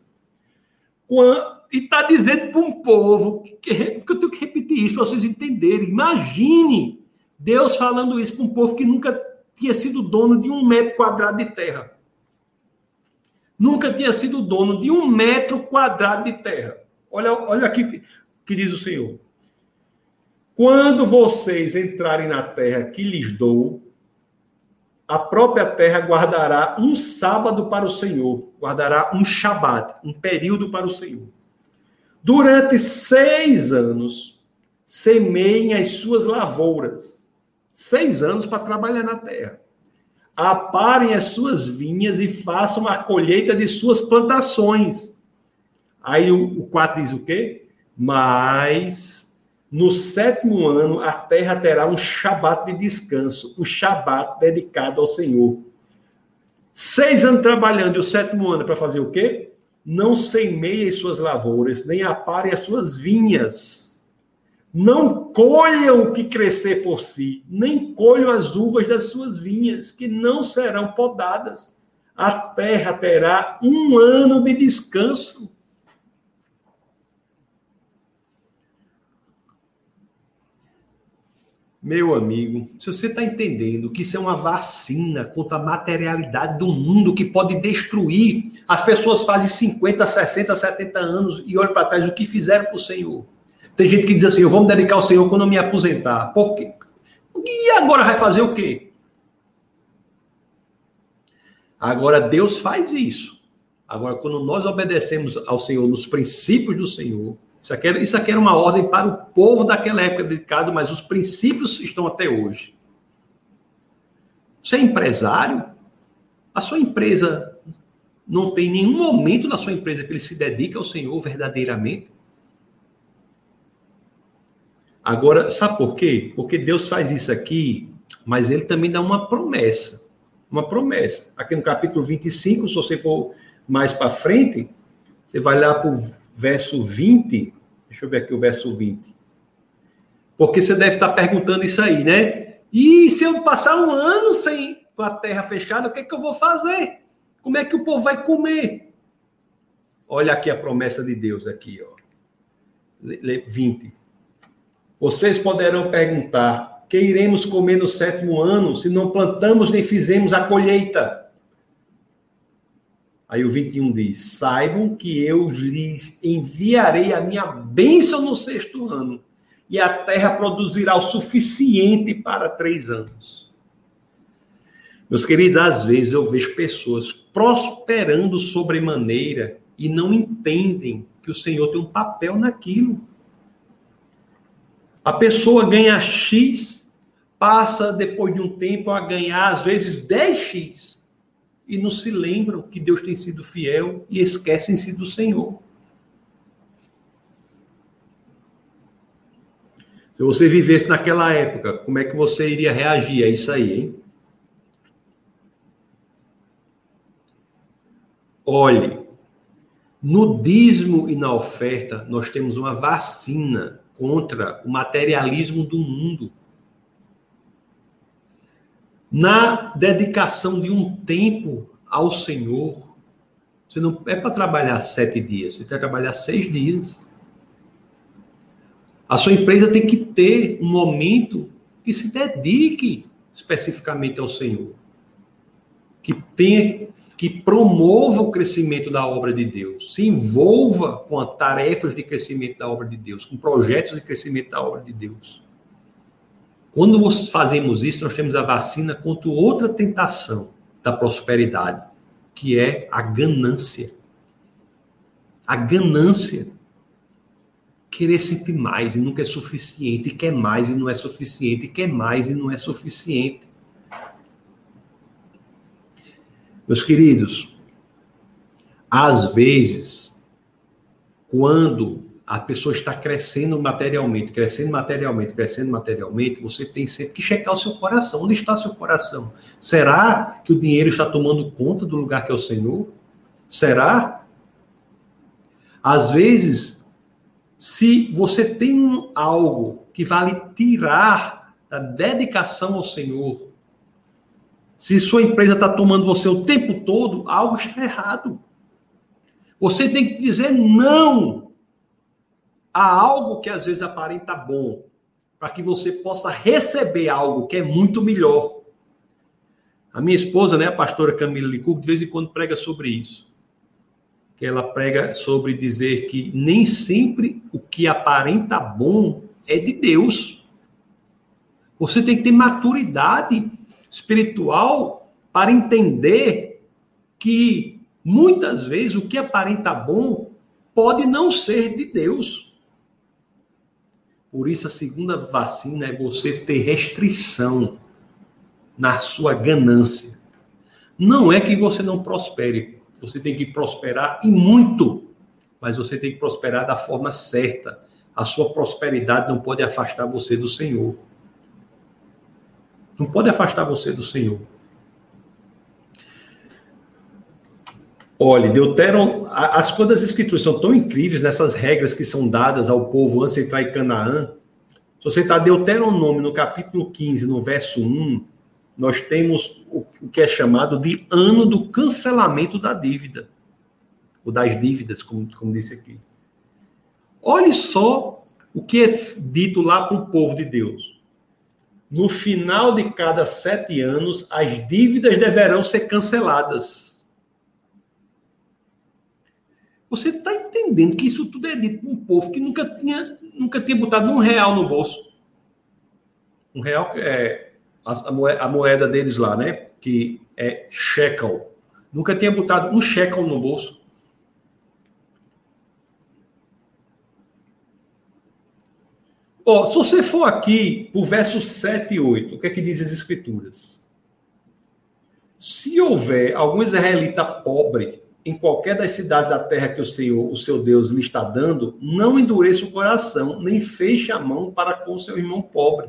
E está dizendo para um povo, que, que eu tenho que repetir isso para vocês entenderem. Imagine Deus falando isso para um povo que nunca tinha sido dono de um metro quadrado de terra nunca tinha sido dono de um metro quadrado de terra. Olha, olha aqui que diz o Senhor. Quando vocês entrarem na terra que lhes dou, a própria terra guardará um sábado para o Senhor, guardará um Shabat, um período para o Senhor. Durante seis anos, semeiem as suas lavouras. Seis anos para trabalhar na terra aparem as suas vinhas e façam a colheita de suas plantações. Aí o, o 4 diz o quê? Mas no sétimo ano a terra terá um shabat de descanso, um shabat dedicado ao Senhor. Seis anos trabalhando e o sétimo ano para fazer o quê? Não semeie as suas lavouras, nem apare as suas vinhas não colham o que crescer por si, nem colham as uvas das suas vinhas, que não serão podadas. A terra terá um ano de descanso. Meu amigo, se você está entendendo que isso é uma vacina contra a materialidade do mundo que pode destruir, as pessoas fazem 50, 60, 70 anos e olham para trás o que fizeram para o Senhor. Tem gente que diz assim: eu vou me dedicar ao Senhor quando eu me aposentar. Por quê? E agora vai fazer o quê? Agora Deus faz isso. Agora, quando nós obedecemos ao Senhor nos princípios do Senhor, isso aqui, era, isso aqui era uma ordem para o povo daquela época dedicado, mas os princípios estão até hoje. Você é empresário? A sua empresa não tem nenhum momento na sua empresa que ele se dedica ao Senhor verdadeiramente? Agora, sabe por quê? Porque Deus faz isso aqui, mas ele também dá uma promessa. Uma promessa. Aqui no capítulo 25, se você for mais para frente, você vai lá para o verso 20. Deixa eu ver aqui o verso 20. Porque você deve estar perguntando isso aí, né? E se eu passar um ano sem com a terra fechada, o que, é que eu vou fazer? Como é que o povo vai comer? Olha aqui a promessa de Deus aqui, ó. 20. Vocês poderão perguntar: que iremos comer no sétimo ano se não plantamos nem fizemos a colheita? Aí o 21 diz: Saibam que eu lhes enviarei a minha bênção no sexto ano, e a terra produzirá o suficiente para três anos. Meus queridos, às vezes eu vejo pessoas prosperando sobremaneira e não entendem que o Senhor tem um papel naquilo. A pessoa ganha X, passa depois de um tempo a ganhar às vezes 10X e não se lembram que Deus tem sido fiel e esquecem-se do Senhor. Se você vivesse naquela época, como é que você iria reagir a isso aí, hein? Olhe, no dízimo e na oferta, nós temos uma vacina contra o materialismo do mundo. Na dedicação de um tempo ao Senhor, você não é para trabalhar sete dias, você tem que trabalhar seis dias. A sua empresa tem que ter um momento que se dedique especificamente ao Senhor que tenha, que promova o crescimento da obra de Deus, se envolva com as tarefas de crescimento da obra de Deus, com projetos de crescimento da obra de Deus. Quando fazemos isso, nós temos a vacina contra outra tentação da prosperidade, que é a ganância. A ganância. Querer sempre mais e nunca é suficiente, e quer mais e não é suficiente, e quer mais e não é suficiente. Meus queridos, às vezes, quando a pessoa está crescendo materialmente, crescendo materialmente, crescendo materialmente, você tem sempre que checar o seu coração. Onde está seu coração? Será que o dinheiro está tomando conta do lugar que é o Senhor? Será? Às vezes, se você tem algo que vale tirar da dedicação ao Senhor, se sua empresa está tomando você o tempo todo, algo está errado. Você tem que dizer não a algo que às vezes aparenta bom, para que você possa receber algo que é muito melhor. A minha esposa, né, a pastora Camila Licurgo, de vez em quando prega sobre isso. Que ela prega sobre dizer que nem sempre o que aparenta bom é de Deus. Você tem que ter maturidade espiritual para entender que muitas vezes o que aparenta bom pode não ser de Deus. Por isso, a segunda vacina é você ter restrição na sua ganância. Não é que você não prospere, você tem que prosperar e muito, mas você tem que prosperar da forma certa. A sua prosperidade não pode afastar você do Senhor. Não pode afastar você do Senhor. Olhe, Deuteron, as coisas das escrituras são tão incríveis nessas regras que são dadas ao povo antes de entrar em Canaã. Se você está Deuteronômio no capítulo 15, no verso 1, nós temos o que é chamado de ano do cancelamento da dívida. Ou das dívidas, como, como disse aqui. Olhe só o que é dito lá para o povo de Deus no final de cada sete anos, as dívidas deverão ser canceladas. Você está entendendo que isso tudo é dito para um povo que nunca tinha, nunca tinha botado um real no bolso. Um real é a moeda, a moeda deles lá, né? Que é shekel. Nunca tinha botado um shekel no bolso. Oh, se você for aqui o verso 7 e 8, o que é que diz as Escrituras? Se houver algum israelita pobre em qualquer das cidades da terra que o Senhor, o seu Deus, lhe está dando, não endureça o coração, nem feche a mão para com seu irmão pobre.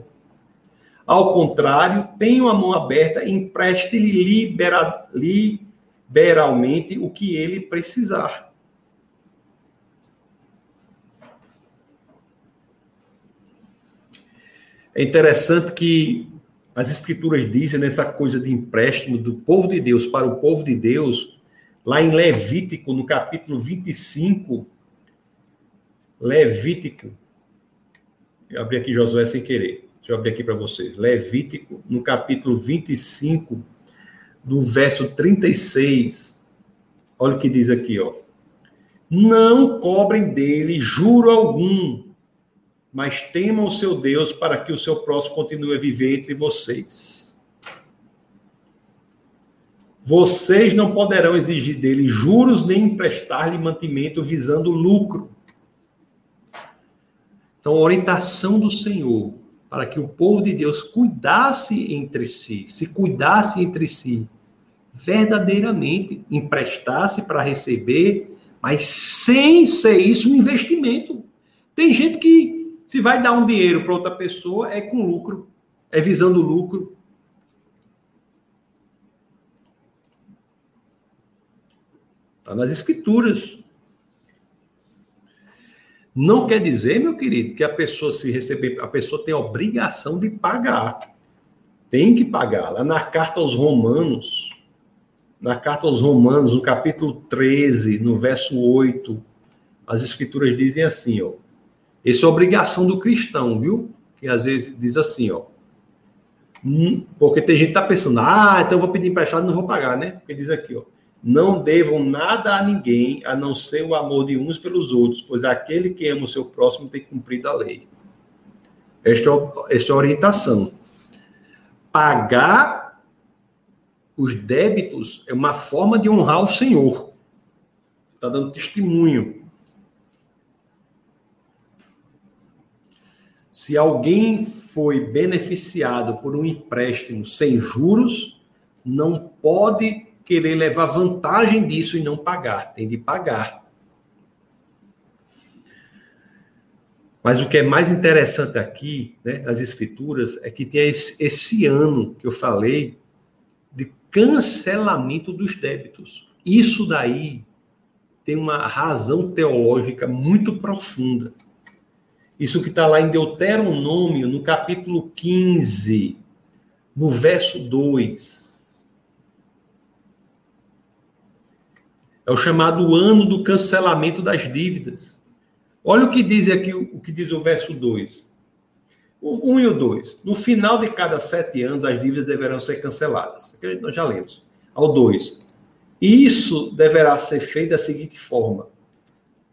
Ao contrário, tenha a mão aberta e empreste-lhe libera, liberalmente o que ele precisar. É interessante que as escrituras dizem nessa coisa de empréstimo do povo de Deus para o povo de Deus, lá em Levítico, no capítulo 25, Levítico, eu abri aqui Josué sem querer, deixa eu abrir aqui para vocês, Levítico, no capítulo 25, do verso 36, olha o que diz aqui, ó. Não cobrem dele juro algum, mas temam o seu Deus para que o seu próximo continue a viver entre vocês. Vocês não poderão exigir dele juros nem emprestar-lhe mantimento visando lucro. Então, a orientação do Senhor para que o povo de Deus cuidasse entre si, se cuidasse entre si, verdadeiramente, emprestasse para receber, mas sem ser isso um investimento. Tem gente que se vai dar um dinheiro para outra pessoa, é com lucro, é visando lucro. Está nas escrituras. Não quer dizer, meu querido, que a pessoa se receber, a pessoa tem a obrigação de pagar. Tem que pagar. Lá na carta aos Romanos, na carta aos Romanos, no capítulo 13, no verso 8, as escrituras dizem assim, ó: isso é obrigação do cristão, viu? Que às vezes diz assim, ó. Hum, porque tem gente que tá pensando, ah, então eu vou pedir emprestado não vou pagar, né? Porque diz aqui, ó. Não devam nada a ninguém a não ser o amor de uns pelos outros, pois aquele que ama o seu próximo tem cumprido a lei. Esta, é esta é a orientação. Pagar os débitos é uma forma de honrar o Senhor. Está dando testemunho. Se alguém foi beneficiado por um empréstimo sem juros, não pode querer levar vantagem disso e não pagar, tem de pagar. Mas o que é mais interessante aqui, né, nas escrituras, é que tem esse, esse ano que eu falei de cancelamento dos débitos. Isso daí tem uma razão teológica muito profunda. Isso que está lá em Deuteronômio, no capítulo 15, no verso 2. É o chamado ano do cancelamento das dívidas. Olha o que diz aqui, o que diz o verso 2. O 1 um e o 2. No final de cada sete anos, as dívidas deverão ser canceladas. Nós já lemos. Ao 2. Isso deverá ser feito da seguinte forma: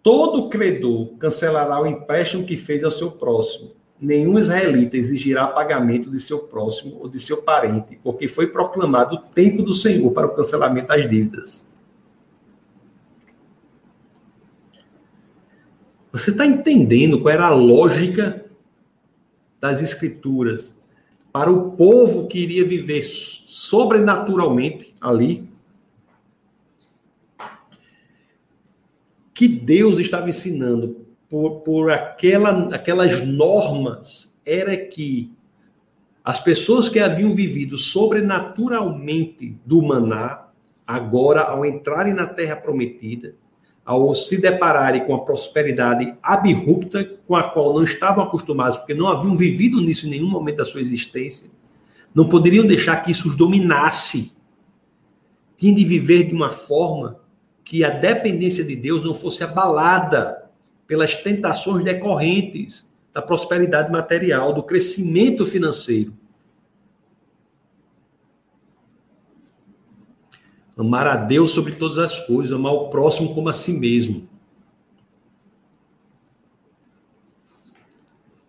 Todo credor cancelará o empréstimo que fez ao seu próximo. Nenhum israelita exigirá pagamento de seu próximo ou de seu parente, porque foi proclamado o tempo do Senhor para o cancelamento das dívidas. Você está entendendo qual era a lógica das Escrituras para o povo que iria viver sobrenaturalmente ali? Que Deus estava ensinando por, por aquela, aquelas normas era que as pessoas que haviam vivido sobrenaturalmente do maná, agora, ao entrarem na terra prometida, ao se depararem com a prosperidade abrupta com a qual não estavam acostumados, porque não haviam vivido nisso em nenhum momento da sua existência, não poderiam deixar que isso os dominasse. Tinham de viver de uma forma que a dependência de Deus não fosse abalada pelas tentações decorrentes da prosperidade material, do crescimento financeiro. Amar a Deus sobre todas as coisas, amar o próximo como a si mesmo.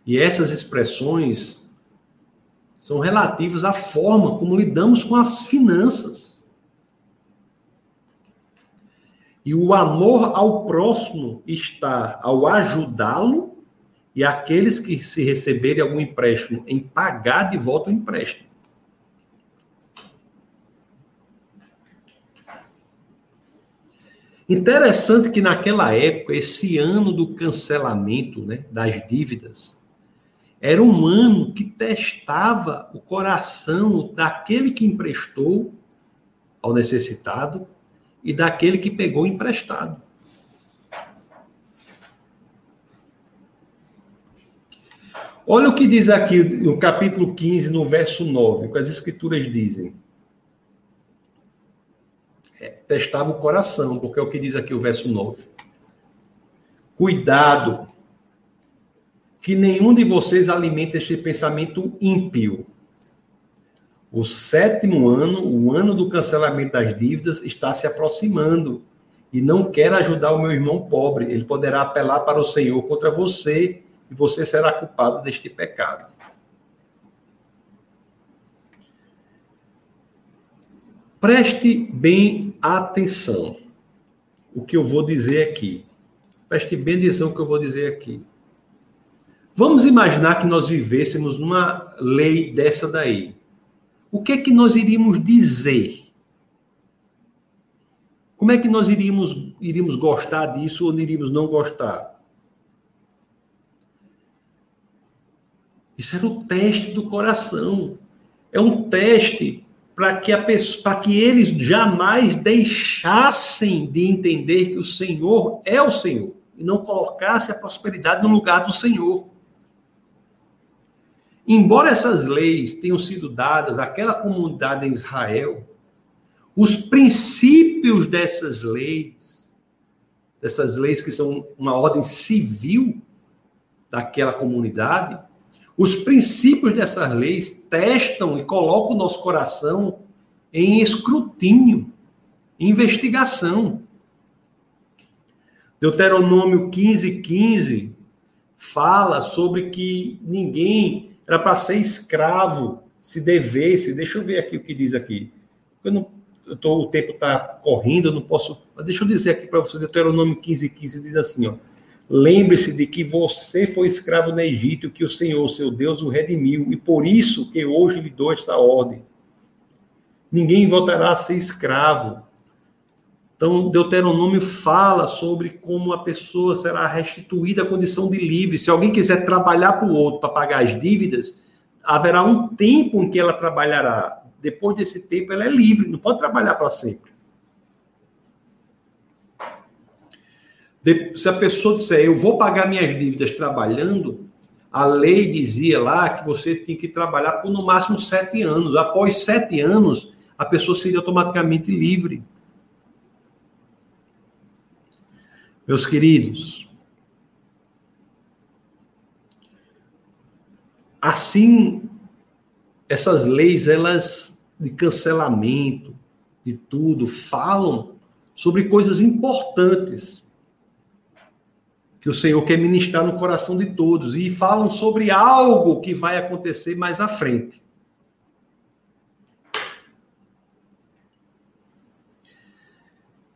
E essas expressões são relativas à forma como lidamos com as finanças. E o amor ao próximo está ao ajudá-lo e aqueles que se receberem algum empréstimo em pagar de volta o empréstimo. Interessante que naquela época, esse ano do cancelamento né, das dívidas, era um ano que testava o coração daquele que emprestou ao necessitado e daquele que pegou emprestado. Olha o que diz aqui no capítulo 15, no verso 9, o que as escrituras dizem. É, testava o coração, porque é o que diz aqui o verso 9. Cuidado, que nenhum de vocês alimente este pensamento ímpio. O sétimo ano, o ano do cancelamento das dívidas, está se aproximando e não quer ajudar o meu irmão pobre. Ele poderá apelar para o Senhor contra você e você será culpado deste pecado. Preste bem atenção o que eu vou dizer aqui. Preste bem atenção o que eu vou dizer aqui. Vamos imaginar que nós vivêssemos numa lei dessa daí. O que é que nós iríamos dizer? Como é que nós iríamos, iríamos gostar disso ou iríamos não gostar? Isso era o teste do coração. É um teste para que, a para que eles jamais deixassem de entender que o Senhor é o Senhor e não colocasse a prosperidade no lugar do Senhor. Embora essas leis tenham sido dadas àquela comunidade em Israel, os princípios dessas leis, dessas leis que são uma ordem civil daquela comunidade, os princípios dessas leis testam e colocam o nosso coração em escrutínio, em investigação. Deuteronômio 15, 15 fala sobre que ninguém era para ser escravo, se devesse. Deixa eu ver aqui o que diz aqui. Eu não, eu tô, o tempo está correndo, eu não posso. Mas deixa eu dizer aqui para você, Deuteronômio 15, 15 diz assim: ó, Lembre-se de que você foi escravo no Egito, que o Senhor, seu Deus, o redimiu, e por isso que hoje lhe dou esta ordem. Ninguém voltará a ser escravo. Então, Deuteronômio fala sobre como a pessoa será restituída à condição de livre. Se alguém quiser trabalhar para o outro para pagar as dívidas, haverá um tempo em que ela trabalhará. Depois desse tempo, ela é livre, não pode trabalhar para sempre. Se a pessoa disser, eu vou pagar minhas dívidas trabalhando, a lei dizia lá que você tinha que trabalhar por no máximo sete anos. Após sete anos, a pessoa seria automaticamente livre. Meus queridos, assim, essas leis, elas de cancelamento, de tudo, falam sobre coisas importantes que o Senhor quer ministrar no coração de todos e falam sobre algo que vai acontecer mais à frente.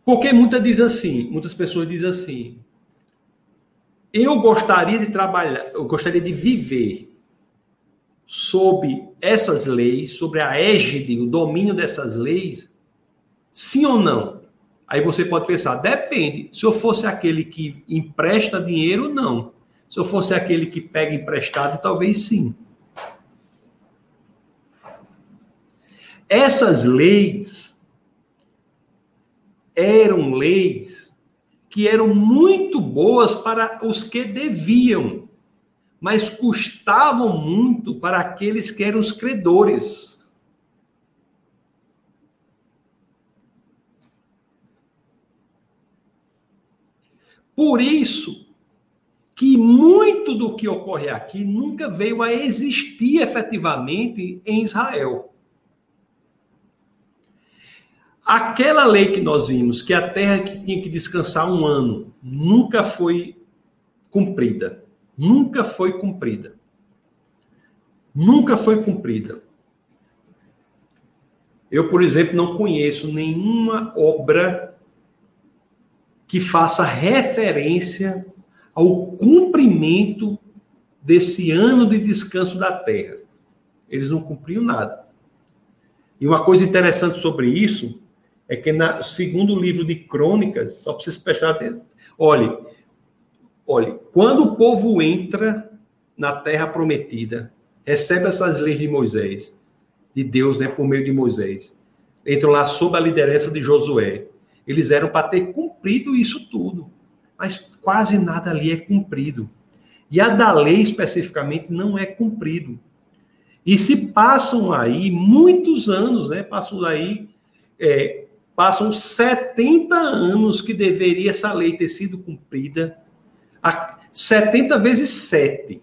Porque muitas dizem assim, muitas pessoas dizem assim: eu gostaria de trabalhar, eu gostaria de viver sob essas leis, sobre a égide, o domínio dessas leis, sim ou não? Aí você pode pensar, depende. Se eu fosse aquele que empresta dinheiro, não. Se eu fosse aquele que pega emprestado, talvez sim. Essas leis eram leis que eram muito boas para os que deviam, mas custavam muito para aqueles que eram os credores. Por isso que muito do que ocorre aqui nunca veio a existir efetivamente em Israel. Aquela lei que nós vimos, que a terra que tinha que descansar um ano, nunca foi cumprida. Nunca foi cumprida. Nunca foi cumprida. Eu, por exemplo, não conheço nenhuma obra que faça referência ao cumprimento desse ano de descanso da terra. Eles não cumpriam nada. E uma coisa interessante sobre isso é que na segundo livro de Crônicas, só para vocês prestarem atenção. Olhe, olhe, quando o povo entra na terra prometida, recebe essas leis de Moisés, de Deus, né, por meio de Moisés. Entram lá sob a liderança de Josué. Eles eram para ter cumprido isso tudo, mas quase nada ali é cumprido. E a da lei especificamente não é cumprido. E se passam aí muitos anos, né? Passam aí, é, passam 70 anos que deveria essa lei ter sido cumprida. A 70 vezes 7.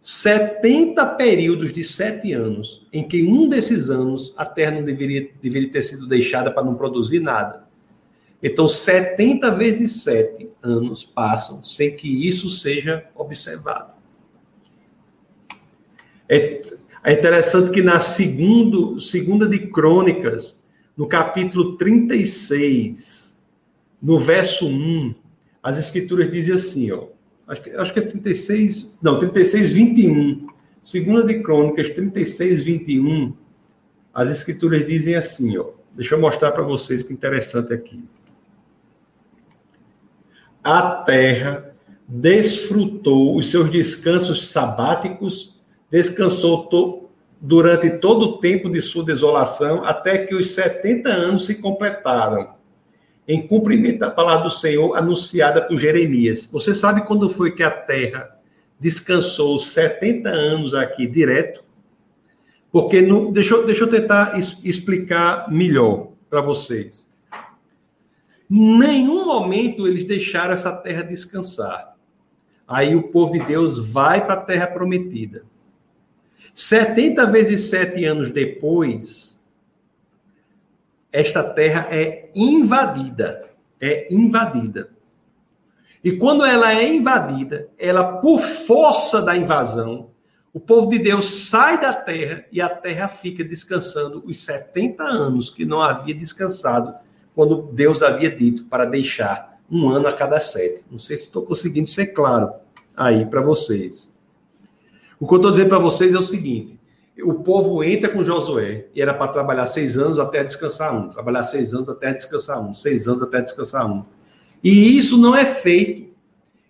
70 períodos de sete anos, em que um desses anos a terra não deveria, deveria ter sido deixada para não produzir nada. Então, 70 vezes 7 anos passam sem que isso seja observado. É, é interessante que na segundo, segunda de Crônicas, no capítulo 36, no verso 1, as escrituras dizem assim, ó, acho que, acho que é 36, não, 36, 21. Segunda de Crônicas, 36, 21. As escrituras dizem assim, ó. Deixa eu mostrar para vocês que interessante aqui. A terra desfrutou os seus descansos sabáticos, descansou to, durante todo o tempo de sua desolação, até que os 70 anos se completaram em cumprimento da palavra do Senhor anunciada por Jeremias. Você sabe quando foi que a terra descansou 70 anos aqui direto? Porque no, deixa, deixa eu tentar es, explicar melhor para vocês. Nenhum momento eles deixaram essa terra descansar. Aí o povo de Deus vai para a terra prometida. 70 vezes 7 anos depois, esta terra é invadida. É invadida. E quando ela é invadida, ela, por força da invasão, o povo de Deus sai da terra e a terra fica descansando os 70 anos que não havia descansado quando Deus havia dito para deixar um ano a cada sete. Não sei se estou conseguindo ser claro aí para vocês. O que eu estou dizendo para vocês é o seguinte: o povo entra com Josué e era para trabalhar seis anos até descansar um, trabalhar seis anos até descansar um, seis anos até descansar um. E isso não é feito.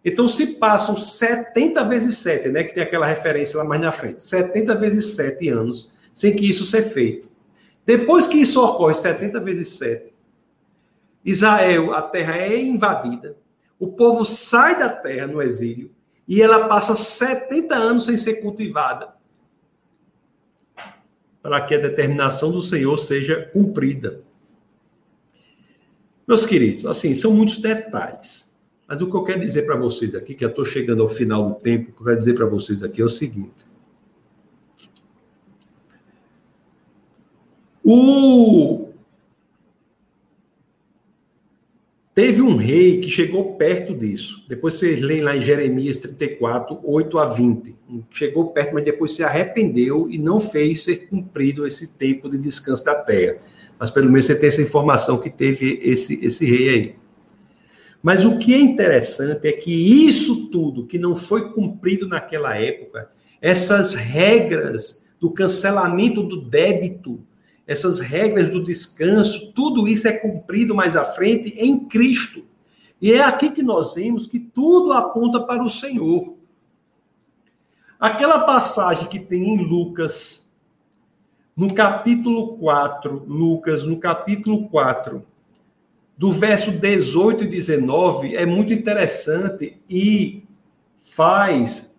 Então, se passam 70 vezes 7, né, que tem aquela referência lá mais na frente, 70 vezes 7 anos, sem que isso seja feito. Depois que isso ocorre, 70 vezes 7, Israel, a terra é invadida, o povo sai da terra no exílio e ela passa 70 anos sem ser cultivada para que a determinação do Senhor seja cumprida. Meus queridos, assim, são muitos detalhes. Mas o que eu quero dizer para vocês aqui, que eu estou chegando ao final do tempo, o que eu quero dizer para vocês aqui é o seguinte. O Teve um rei que chegou perto disso. Depois vocês leem lá em Jeremias 34, 8 a 20. Chegou perto, mas depois se arrependeu e não fez ser cumprido esse tempo de descanso da terra. Mas pelo menos você tem essa informação que teve esse, esse rei aí. Mas o que é interessante é que isso tudo que não foi cumprido naquela época, essas regras do cancelamento do débito, essas regras do descanso, tudo isso é cumprido mais à frente em Cristo. E é aqui que nós vemos que tudo aponta para o Senhor. Aquela passagem que tem em Lucas, no capítulo 4, Lucas, no capítulo 4, do verso 18 e 19, é muito interessante e faz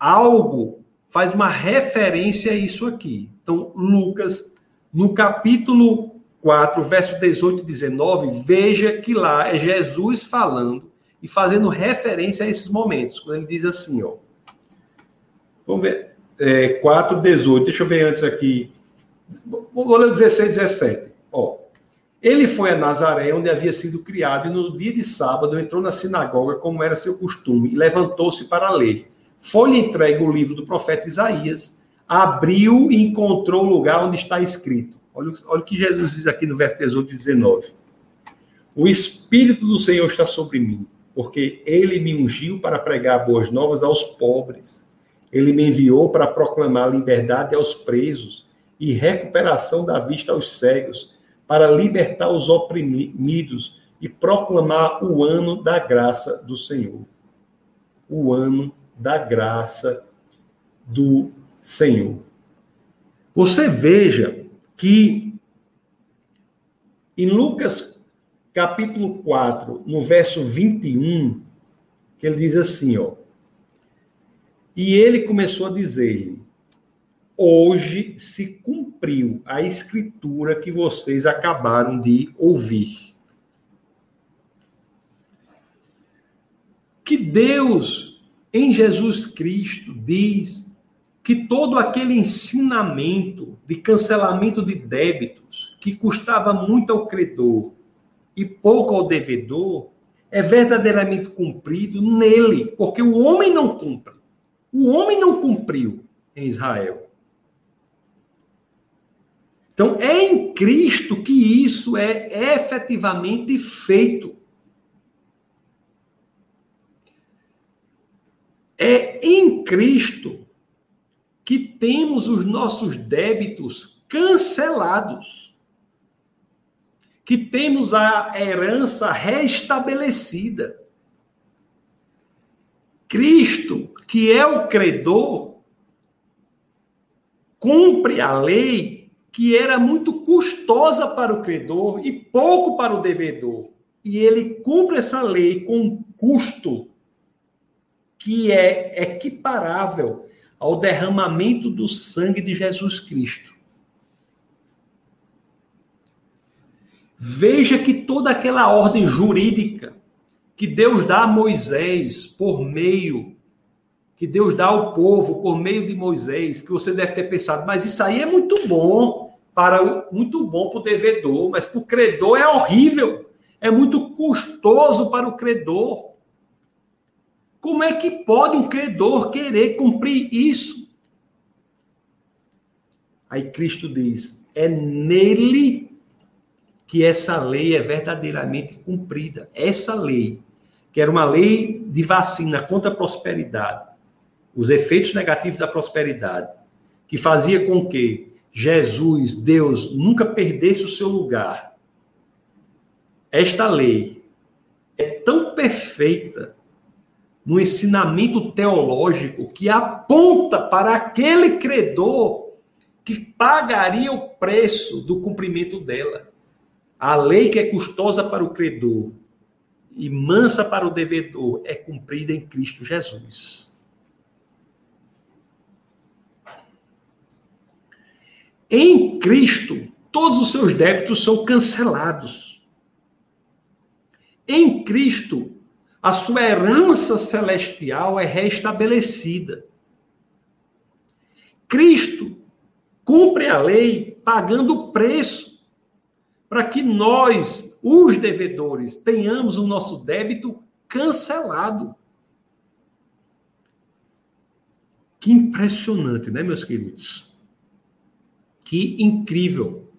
algo, faz uma referência a isso aqui. Então, Lucas no capítulo 4, verso 18 e 19, veja que lá é Jesus falando e fazendo referência a esses momentos, quando ele diz assim, ó. Vamos ver. É, 4, 18. Deixa eu ver antes aqui. Vou ler o 16, 17. Ó. Ele foi a Nazaré, onde havia sido criado, e no dia de sábado entrou na sinagoga, como era seu costume, e levantou-se para ler. Foi-lhe entregue o livro do profeta Isaías abriu e encontrou o lugar onde está escrito. Olha, olha o que Jesus diz aqui no verso 18 e 19. O Espírito do Senhor está sobre mim, porque ele me ungiu para pregar boas novas aos pobres. Ele me enviou para proclamar liberdade aos presos e recuperação da vista aos cegos, para libertar os oprimidos e proclamar o ano da graça do Senhor. O ano da graça do Senhor. Você veja que em Lucas capítulo 4, no verso 21, que ele diz assim, ó. E ele começou a dizer-lhe: Hoje se cumpriu a escritura que vocês acabaram de ouvir. Que Deus, em Jesus Cristo, diz que todo aquele ensinamento de cancelamento de débitos que custava muito ao credor e pouco ao devedor é verdadeiramente cumprido nele, porque o homem não cumpre. O homem não cumpriu em Israel. Então, é em Cristo que isso é efetivamente feito. É em Cristo que temos os nossos débitos cancelados, que temos a herança restabelecida. Cristo, que é o credor, cumpre a lei que era muito custosa para o credor e pouco para o devedor. E ele cumpre essa lei com um custo que é equiparável ao derramamento do sangue de Jesus Cristo. Veja que toda aquela ordem jurídica que Deus dá a Moisés por meio que Deus dá ao povo por meio de Moisés, que você deve ter pensado, mas isso aí é muito bom para muito bom para o devedor, mas para o credor é horrível. É muito custoso para o credor. Como é que pode um credor querer cumprir isso? Aí Cristo diz: é nele que essa lei é verdadeiramente cumprida. Essa lei, que era uma lei de vacina contra a prosperidade, os efeitos negativos da prosperidade, que fazia com que Jesus, Deus, nunca perdesse o seu lugar. Esta lei é tão perfeita no ensinamento teológico que aponta para aquele credor que pagaria o preço do cumprimento dela. A lei que é custosa para o credor e mansa para o devedor é cumprida em Cristo Jesus. Em Cristo, todos os seus débitos são cancelados. Em Cristo, a sua herança celestial é restabelecida. Cristo cumpre a lei pagando o preço para que nós, os devedores, tenhamos o nosso débito cancelado. Que impressionante, né, meus queridos? Que incrível!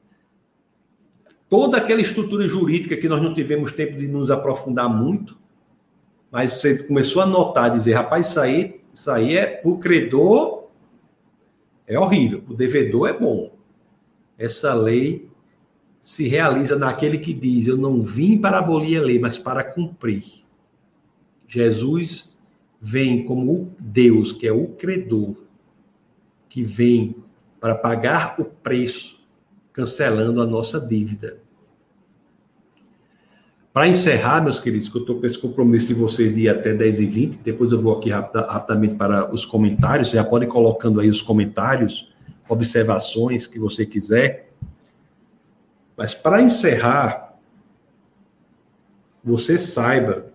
Toda aquela estrutura jurídica que nós não tivemos tempo de nos aprofundar muito, mas você começou a notar, dizer, rapaz, isso aí, isso aí é o credor é horrível, o devedor é bom. Essa lei se realiza naquele que diz: Eu não vim para abolir a lei, mas para cumprir. Jesus vem como o Deus, que é o credor, que vem para pagar o preço, cancelando a nossa dívida. Para encerrar, meus queridos, que eu estou com esse compromisso de vocês de ir até 10 e 20, depois eu vou aqui rapida, rapidamente para os comentários, já pode ir colocando aí os comentários, observações que você quiser. Mas para encerrar, você saiba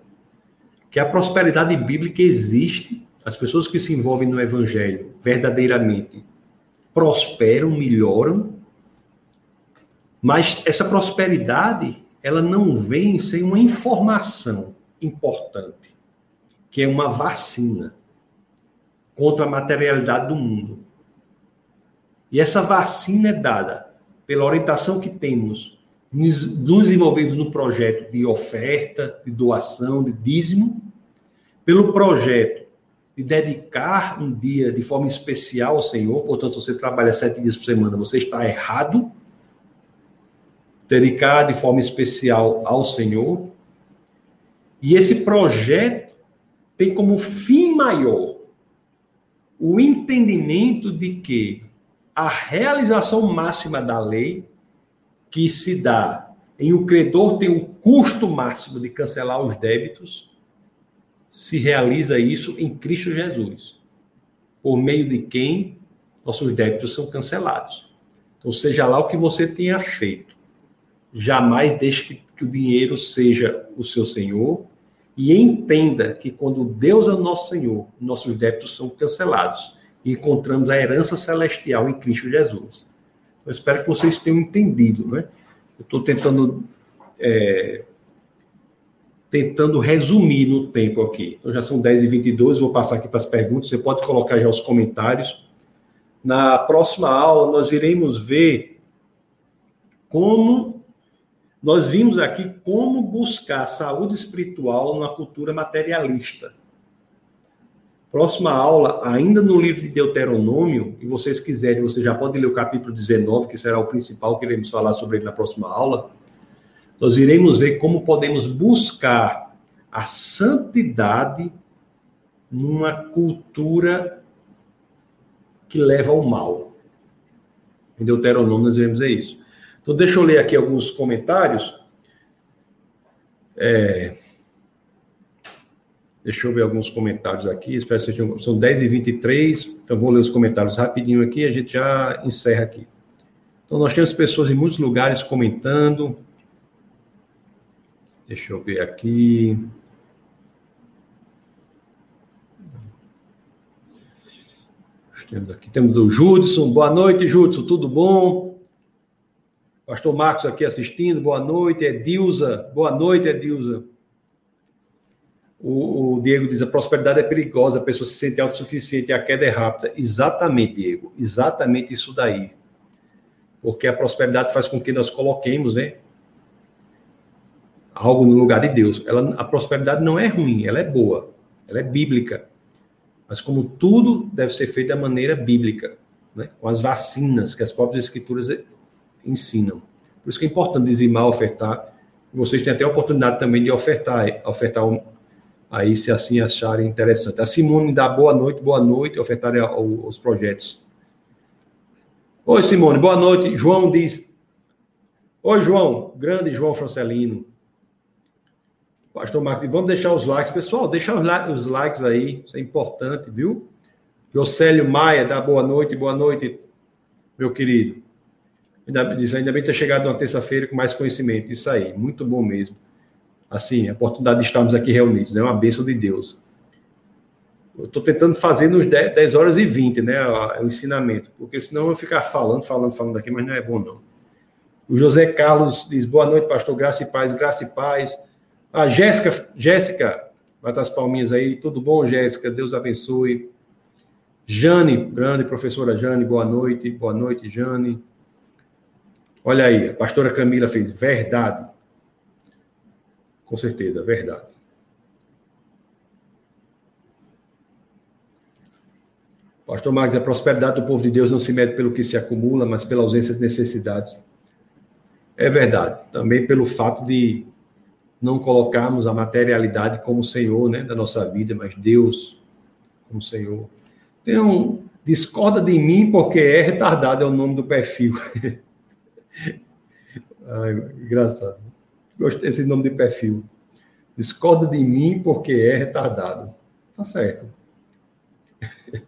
que a prosperidade bíblica existe, as pessoas que se envolvem no evangelho verdadeiramente prosperam, melhoram, mas essa prosperidade ela não vem sem uma informação importante, que é uma vacina contra a materialidade do mundo. E essa vacina é dada pela orientação que temos nos envolvidos no projeto de oferta, de doação, de dízimo, pelo projeto de dedicar um dia de forma especial ao Senhor, portanto, você trabalha sete dias por semana, você está errado. Dedicada de forma especial ao Senhor. E esse projeto tem como fim maior o entendimento de que a realização máxima da lei, que se dá em o credor ter o custo máximo de cancelar os débitos, se realiza isso em Cristo Jesus, por meio de quem nossos débitos são cancelados. Então, seja lá o que você tenha feito, jamais deixe que, que o dinheiro seja o seu senhor e entenda que quando Deus é o nosso Senhor, nossos débitos são cancelados e encontramos a herança celestial em Cristo Jesus. Eu espero que vocês tenham entendido, né? Eu estou tentando é, tentando resumir no tempo aqui. Então já são 10 e 22 vou passar aqui para as perguntas, você pode colocar já os comentários. Na próxima aula, nós iremos ver como nós vimos aqui como buscar saúde espiritual numa cultura materialista. Próxima aula, ainda no livro de Deuteronômio, e vocês quiserem, você já pode ler o capítulo 19, que será o principal que iremos falar sobre ele na próxima aula. Nós iremos ver como podemos buscar a santidade numa cultura que leva ao mal. Em Deuteronômio nós iremos ver isso. Então, deixa eu ler aqui alguns comentários. É... Deixa eu ver alguns comentários aqui. Espero que sejam. São 10 e 23 então vou ler os comentários rapidinho aqui a gente já encerra aqui. Então, nós temos pessoas em muitos lugares comentando. Deixa eu ver aqui. Temos aqui temos o Judson. Boa noite, Judson. Tudo bom? Pastor Marcos aqui assistindo, boa noite. Edilza, boa noite, Edilza. O, o, Diego diz: a prosperidade é perigosa, a pessoa se sente autossuficiente a queda é rápida. Exatamente, Diego, exatamente isso daí. Porque a prosperidade faz com que nós coloquemos, né? Algo no lugar de Deus. Ela, a prosperidade não é ruim, ela é boa, ela é bíblica. Mas, como tudo deve ser feito da maneira bíblica, né? com as vacinas que as próprias escrituras ensinam. Por isso que é importante dizimar, ofertar. Vocês têm até a oportunidade também de ofertar, ofertar aí se assim acharem interessante. A Simone dá boa noite, boa noite, ofertar os projetos. Oi, Simone, boa noite. João diz. Oi, João, grande João Francelino. Pastor Marcos, vamos deixar os likes. Pessoal, deixa os likes aí, isso é importante, viu? Jocélio Maia, dá boa noite, boa noite, meu querido. Ainda, diz, ainda bem ter chegado uma terça-feira com mais conhecimento. Isso aí, muito bom mesmo. Assim, a oportunidade de estarmos aqui reunidos, né? Uma bênção de Deus. Eu estou tentando fazer nos 10, 10, horas e 20, né? O ensinamento, porque senão eu vou ficar falando, falando, falando aqui, mas não é bom, não. O José Carlos diz: boa noite, pastor, graça e paz, graça e paz. A Jéssica, Jéssica, bata as palminhas aí, tudo bom, Jéssica? Deus abençoe. Jane, grande professora Jane, boa noite, boa noite, Jane. Olha aí, a pastora Camila fez verdade. Com certeza, verdade. Pastor Marcos, a prosperidade do povo de Deus não se mede pelo que se acumula, mas pela ausência de necessidades. É verdade. Também pelo fato de não colocarmos a materialidade como Senhor né, da nossa vida, mas Deus como Senhor. Tem um, discorda de mim porque é retardado, é o nome do perfil. Ai, engraçado. Gostei desse nome de perfil. Discorda de mim porque é retardado. Tá certo.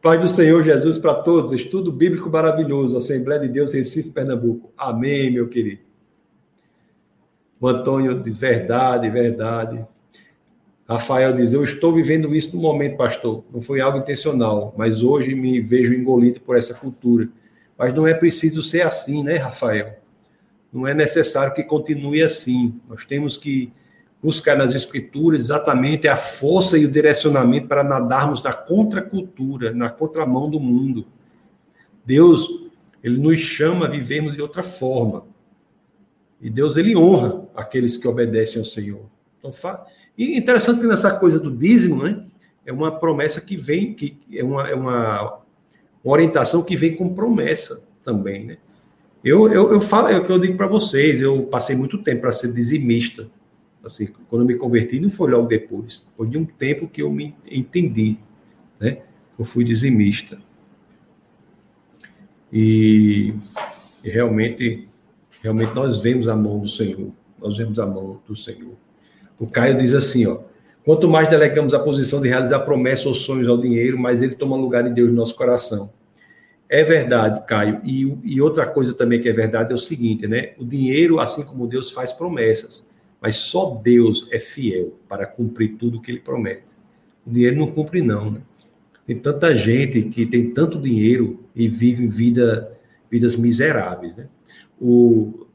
Pai do Senhor Jesus para todos. Estudo bíblico maravilhoso. Assembleia de Deus, Recife, Pernambuco. Amém, meu querido. O Antônio diz verdade, verdade. Rafael diz: Eu estou vivendo isso no momento, pastor. Não foi algo intencional, mas hoje me vejo engolido por essa cultura. Mas não é preciso ser assim, né, Rafael? Não é necessário que continue assim. Nós temos que buscar nas escrituras exatamente a força e o direcionamento para nadarmos na contracultura, na contramão do mundo. Deus, ele nos chama a vivermos de outra forma. E Deus, ele honra aqueles que obedecem ao Senhor. Então, fa... E interessante que nessa coisa do dízimo, né? É uma promessa que vem, que é uma, é uma orientação que vem com promessa também, né? Eu, eu, eu falo, é o que eu digo para vocês, eu passei muito tempo para ser dizimista. Assim, quando eu me converti, não foi logo depois. Foi de um tempo que eu me entendi, né? Eu fui dizimista. E, e realmente, realmente nós vemos a mão do Senhor. Nós vemos a mão do Senhor. O Caio diz assim, ó. Quanto mais delegamos a posição de realizar promessas ou sonhos ao dinheiro, mais ele toma lugar de Deus no nosso coração. É verdade, Caio. E, e, outra coisa também que é verdade é o seguinte, né? O dinheiro, assim como Deus, faz promessas, mas só Deus é fiel para cumprir tudo o que ele promete. O dinheiro não cumpre, não, né? Tem tanta gente que tem tanto dinheiro e vive vida, vidas miseráveis, né? O,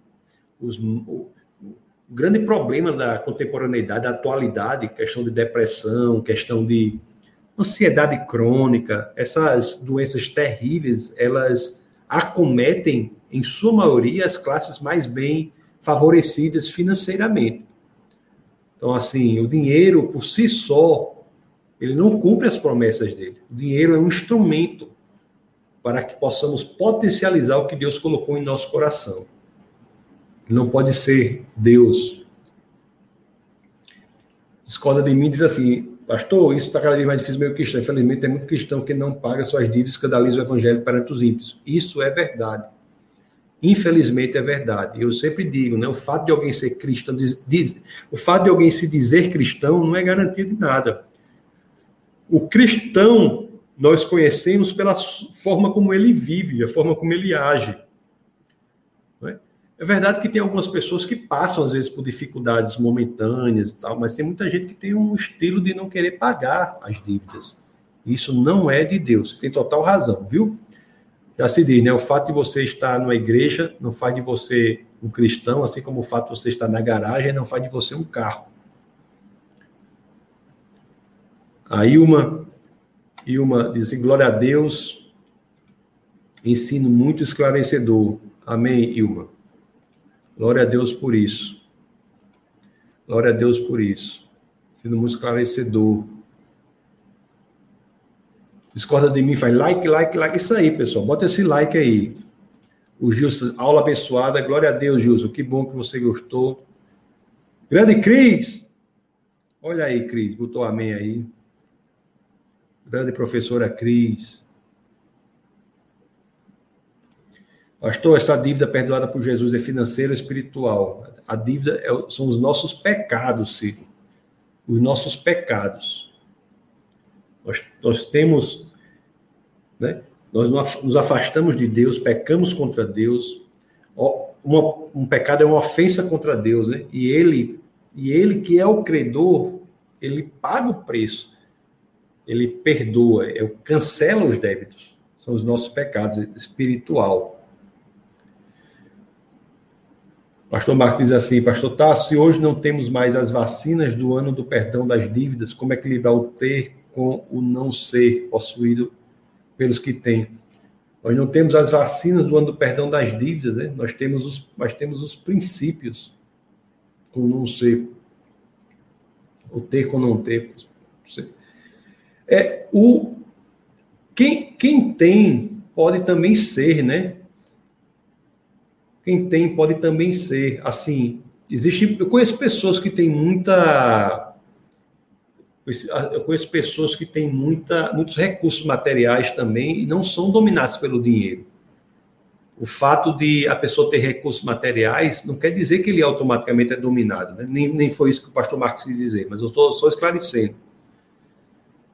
os, o, o grande problema da contemporaneidade, da atualidade, questão de depressão, questão de ansiedade crônica, essas doenças terríveis, elas acometem, em sua maioria, as classes mais bem favorecidas financeiramente. Então, assim, o dinheiro por si só, ele não cumpre as promessas dele. O dinheiro é um instrumento para que possamos potencializar o que Deus colocou em nosso coração. Não pode ser Deus. Discorda de mim diz assim: Pastor, isso está cada vez mais difícil meio cristão. Infelizmente, tem muito cristão que não paga suas dívidas, escandaliza o evangelho perante os ímpios. Isso é verdade. Infelizmente é verdade. Eu sempre digo, né? O fato de alguém ser cristão, diz, diz, o fato de alguém se dizer cristão não é garantia de nada. O cristão nós conhecemos pela forma como ele vive, a forma como ele age. É verdade que tem algumas pessoas que passam, às vezes, por dificuldades momentâneas e tal, mas tem muita gente que tem um estilo de não querer pagar as dívidas. Isso não é de Deus. Tem total razão, viu? Já se diz, né? O fato de você estar numa igreja não faz de você um cristão, assim como o fato de você estar na garagem não faz de você um carro. A Ilma, Ilma diz assim, glória a Deus, ensino muito esclarecedor. Amém, Ilma. Glória a Deus por isso. Glória a Deus por isso. Sendo muito esclarecedor. Discorda de mim, faz like, like, like. Isso aí, pessoal. Bota esse like aí. O Gilson, aula abençoada. Glória a Deus, Gilson. Que bom que você gostou. Grande Cris. Olha aí, Cris. Botou amém aí. Grande professora Cris. Pastor, essa dívida perdoada por Jesus é financeira ou espiritual? A dívida é, são os nossos pecados, Ciro. Os nossos pecados. Nós, nós temos. Né? Nós nos afastamos de Deus, pecamos contra Deus. Um pecado é uma ofensa contra Deus, né? E ele, e ele que é o credor, ele paga o preço. Ele perdoa, é, cancela os débitos. São os nossos pecados espiritual. Pastor Marcos diz assim, Pastor Tasso, se hoje não temos mais as vacinas do ano do perdão das dívidas, como equilibrar o ter com o não ser possuído pelos que têm? Nós não temos as vacinas do ano do perdão das dívidas, né? nós, temos os, nós temos os princípios com não ser. O ter com não ter. É, o, quem, quem tem pode também ser, né? Quem tem pode também ser. Assim, existe. Eu conheço pessoas que têm muita. Eu conheço pessoas que têm muita, muitos recursos materiais também e não são dominados pelo dinheiro. O fato de a pessoa ter recursos materiais não quer dizer que ele automaticamente é dominado. Né? Nem, nem foi isso que o pastor Marcos quis dizer, mas eu estou só esclarecendo.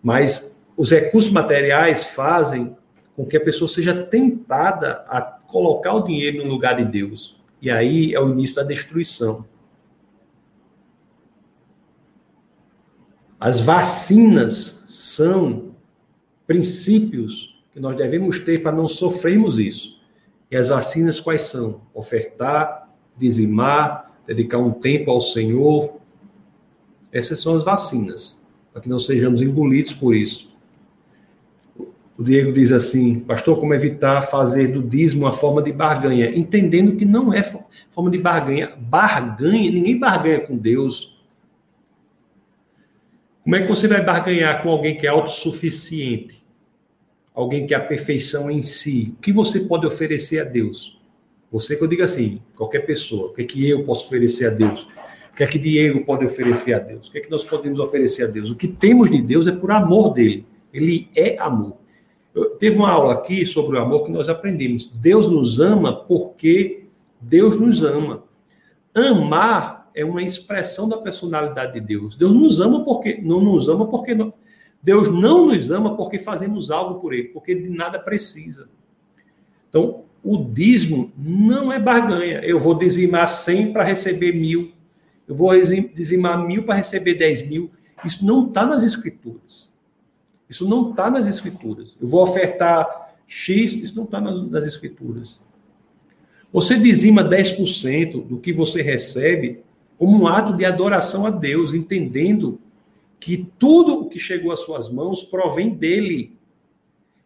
Mas os recursos materiais fazem com que a pessoa seja tentada a colocar o dinheiro no lugar de Deus. E aí é o início da destruição. As vacinas são princípios que nós devemos ter para não sofrermos isso. E as vacinas quais são? Ofertar, dizimar, dedicar um tempo ao Senhor. Essas são as vacinas, para que não sejamos engolidos por isso. O Diego diz assim, pastor, como evitar fazer do dízimo uma forma de barganha? Entendendo que não é forma de barganha. Barganha, ninguém barganha com Deus. Como é que você vai barganhar com alguém que é autossuficiente? Alguém que é a perfeição em si? O que você pode oferecer a Deus? Você que eu digo assim, qualquer pessoa, o que é que eu posso oferecer a Deus? O que é que Diego pode oferecer a Deus? O que é que nós podemos oferecer a Deus? O que temos de Deus é por amor dele. Ele é amor. Teve uma aula aqui sobre o amor que nós aprendemos. Deus nos ama porque Deus nos ama. Amar é uma expressão da personalidade de Deus. Deus nos ama porque não nos ama porque não, Deus não nos ama porque fazemos algo por ele, porque de nada precisa. Então, o dízimo não é barganha. Eu vou dizimar 100 para receber mil. Eu vou dizimar mil para receber 10 mil. Isso não está nas escrituras. Isso não está nas escrituras. Eu vou ofertar X, isso não está nas, nas escrituras. Você dizima 10% do que você recebe como um ato de adoração a Deus, entendendo que tudo o que chegou às suas mãos provém dele.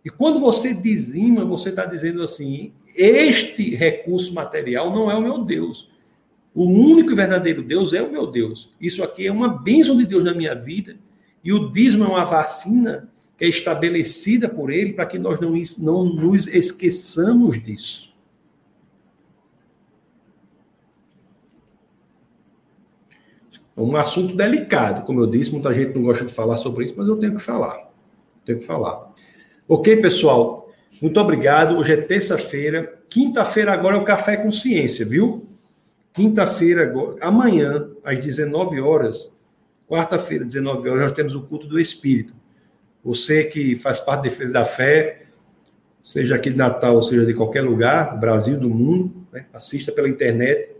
E quando você dizima, você está dizendo assim: este recurso material não é o meu Deus. O único e verdadeiro Deus é o meu Deus. Isso aqui é uma bênção de Deus na minha vida. E o dízimo é uma vacina que é estabelecida por ele para que nós não, não nos esqueçamos disso. É um assunto delicado, como eu disse, muita gente não gosta de falar sobre isso, mas eu tenho que falar. Tenho que falar. Ok, pessoal? Muito obrigado. Hoje é terça-feira. Quinta-feira agora é o Café com Ciência, viu? Quinta-feira, amanhã, às 19 horas, quarta-feira, 19 horas, nós temos o culto do Espírito. Você que faz parte da defesa da fé, seja aqui de Natal, seja de qualquer lugar, Brasil, do mundo, né? assista pela internet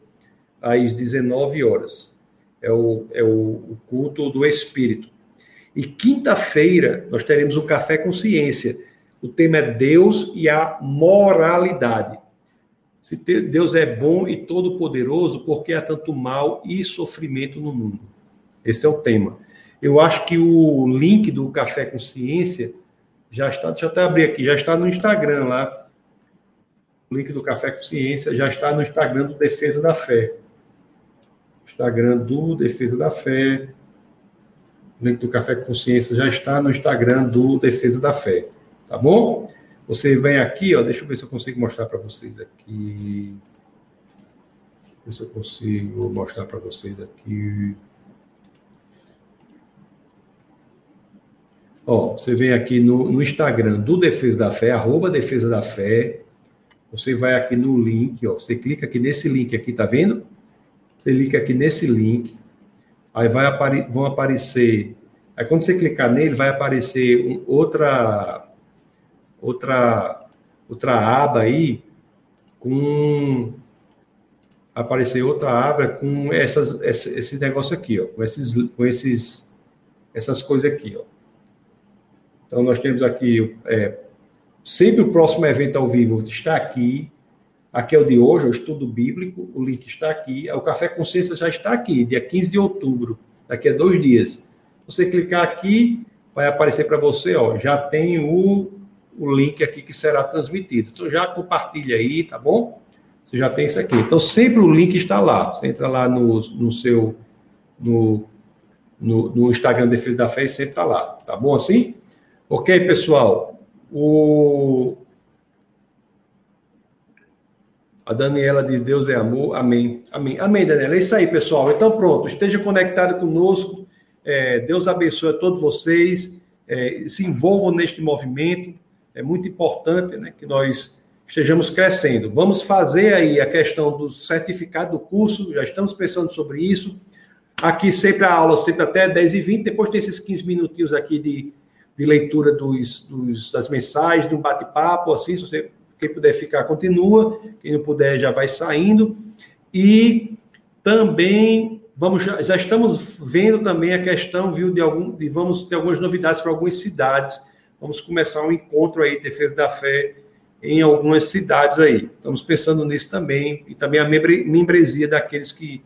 às 19 horas. É o, é o culto do Espírito. E quinta-feira nós teremos o Café com Ciência. O tema é Deus e a moralidade. Se Deus é bom e todo-poderoso, por que há tanto mal e sofrimento no mundo? Esse é o tema. Eu acho que o link do Café com Ciência já está, deixa eu até abrir aqui, já está no Instagram lá. O link do Café com Ciência já está no Instagram do Defesa da Fé. Instagram do Defesa da Fé. O link do Café Consciência já está no Instagram do Defesa da Fé, tá bom? Você vem aqui, ó, deixa eu ver se eu consigo mostrar para vocês aqui. Ver se eu consigo mostrar para vocês aqui. Ó, você vem aqui no, no, Instagram do Defesa da Fé, arroba Defesa da Fé. Você vai aqui no link, ó. Você clica aqui nesse link aqui, tá vendo? Você clica aqui nesse link. Aí vai apare vão aparecer. Aí quando você clicar nele, vai aparecer um, outra outra outra aba aí com aparecer outra aba com essas esse, esse negócio aqui, ó, com esses com esses essas coisas aqui, ó. Então nós temos aqui é, sempre o próximo evento ao vivo está aqui. Aqui é o de hoje, o estudo bíblico, o link está aqui. O Café Consciência já está aqui, dia 15 de outubro, daqui a dois dias. Você clicar aqui, vai aparecer para você, ó, já tem o, o link aqui que será transmitido. Então já compartilha aí, tá bom? Você já tem isso aqui. Então sempre o link está lá. Você entra lá no, no seu no, no, no Instagram Defesa da Fé e sempre está lá. Tá bom assim? Ok, pessoal. O, a Daniela diz: Deus é amor. Amém. Amém. Amém, Daniela. É isso aí, pessoal. Então, pronto. Esteja conectado conosco. É, Deus abençoe a todos vocês. É, se envolvam neste movimento. É muito importante né, que nós estejamos crescendo. Vamos fazer aí a questão do certificado do curso. Já estamos pensando sobre isso. Aqui sempre a aula, sempre até 10 e 20. Depois tem esses 15 minutinhos aqui de, de leitura dos, dos das mensagens, de um bate-papo, assim, se você quem puder ficar, continua. Quem não puder, já vai saindo. E também vamos já, estamos vendo também a questão, viu, de algum, de vamos ter algumas novidades para algumas cidades. Vamos começar um encontro aí, defesa da fé, em algumas cidades aí. Estamos pensando nisso também e também a membresia daqueles que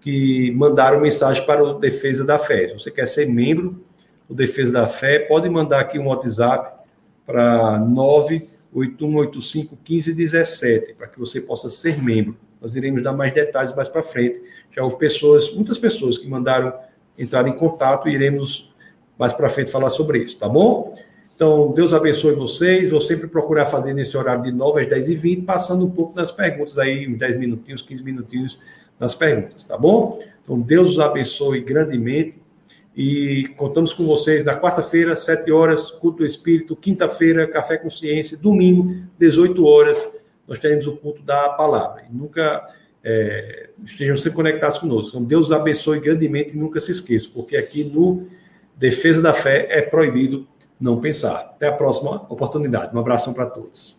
que mandaram mensagem para o Defesa da Fé. Se você quer ser membro do Defesa da Fé, pode mandar aqui um WhatsApp para 9 8185 1517, para que você possa ser membro. Nós iremos dar mais detalhes mais para frente. Já houve pessoas, muitas pessoas que mandaram entrar em contato e iremos mais para frente falar sobre isso, tá bom? Então, Deus abençoe vocês. Vou sempre procurar fazer nesse horário de 9 às 10 e 20, passando um pouco nas perguntas aí, uns 10 minutinhos, 15 minutinhos nas perguntas, tá bom? Então, Deus os abençoe grandemente. E contamos com vocês na quarta-feira, 7 horas, culto Espírito, quinta-feira, café com ciência, domingo, 18 horas, nós teremos o culto da palavra. E nunca é, estejam sempre conectados conosco. Então, Deus abençoe grandemente e nunca se esqueça, porque aqui no Defesa da Fé é proibido não pensar. Até a próxima oportunidade. Um abração para todos.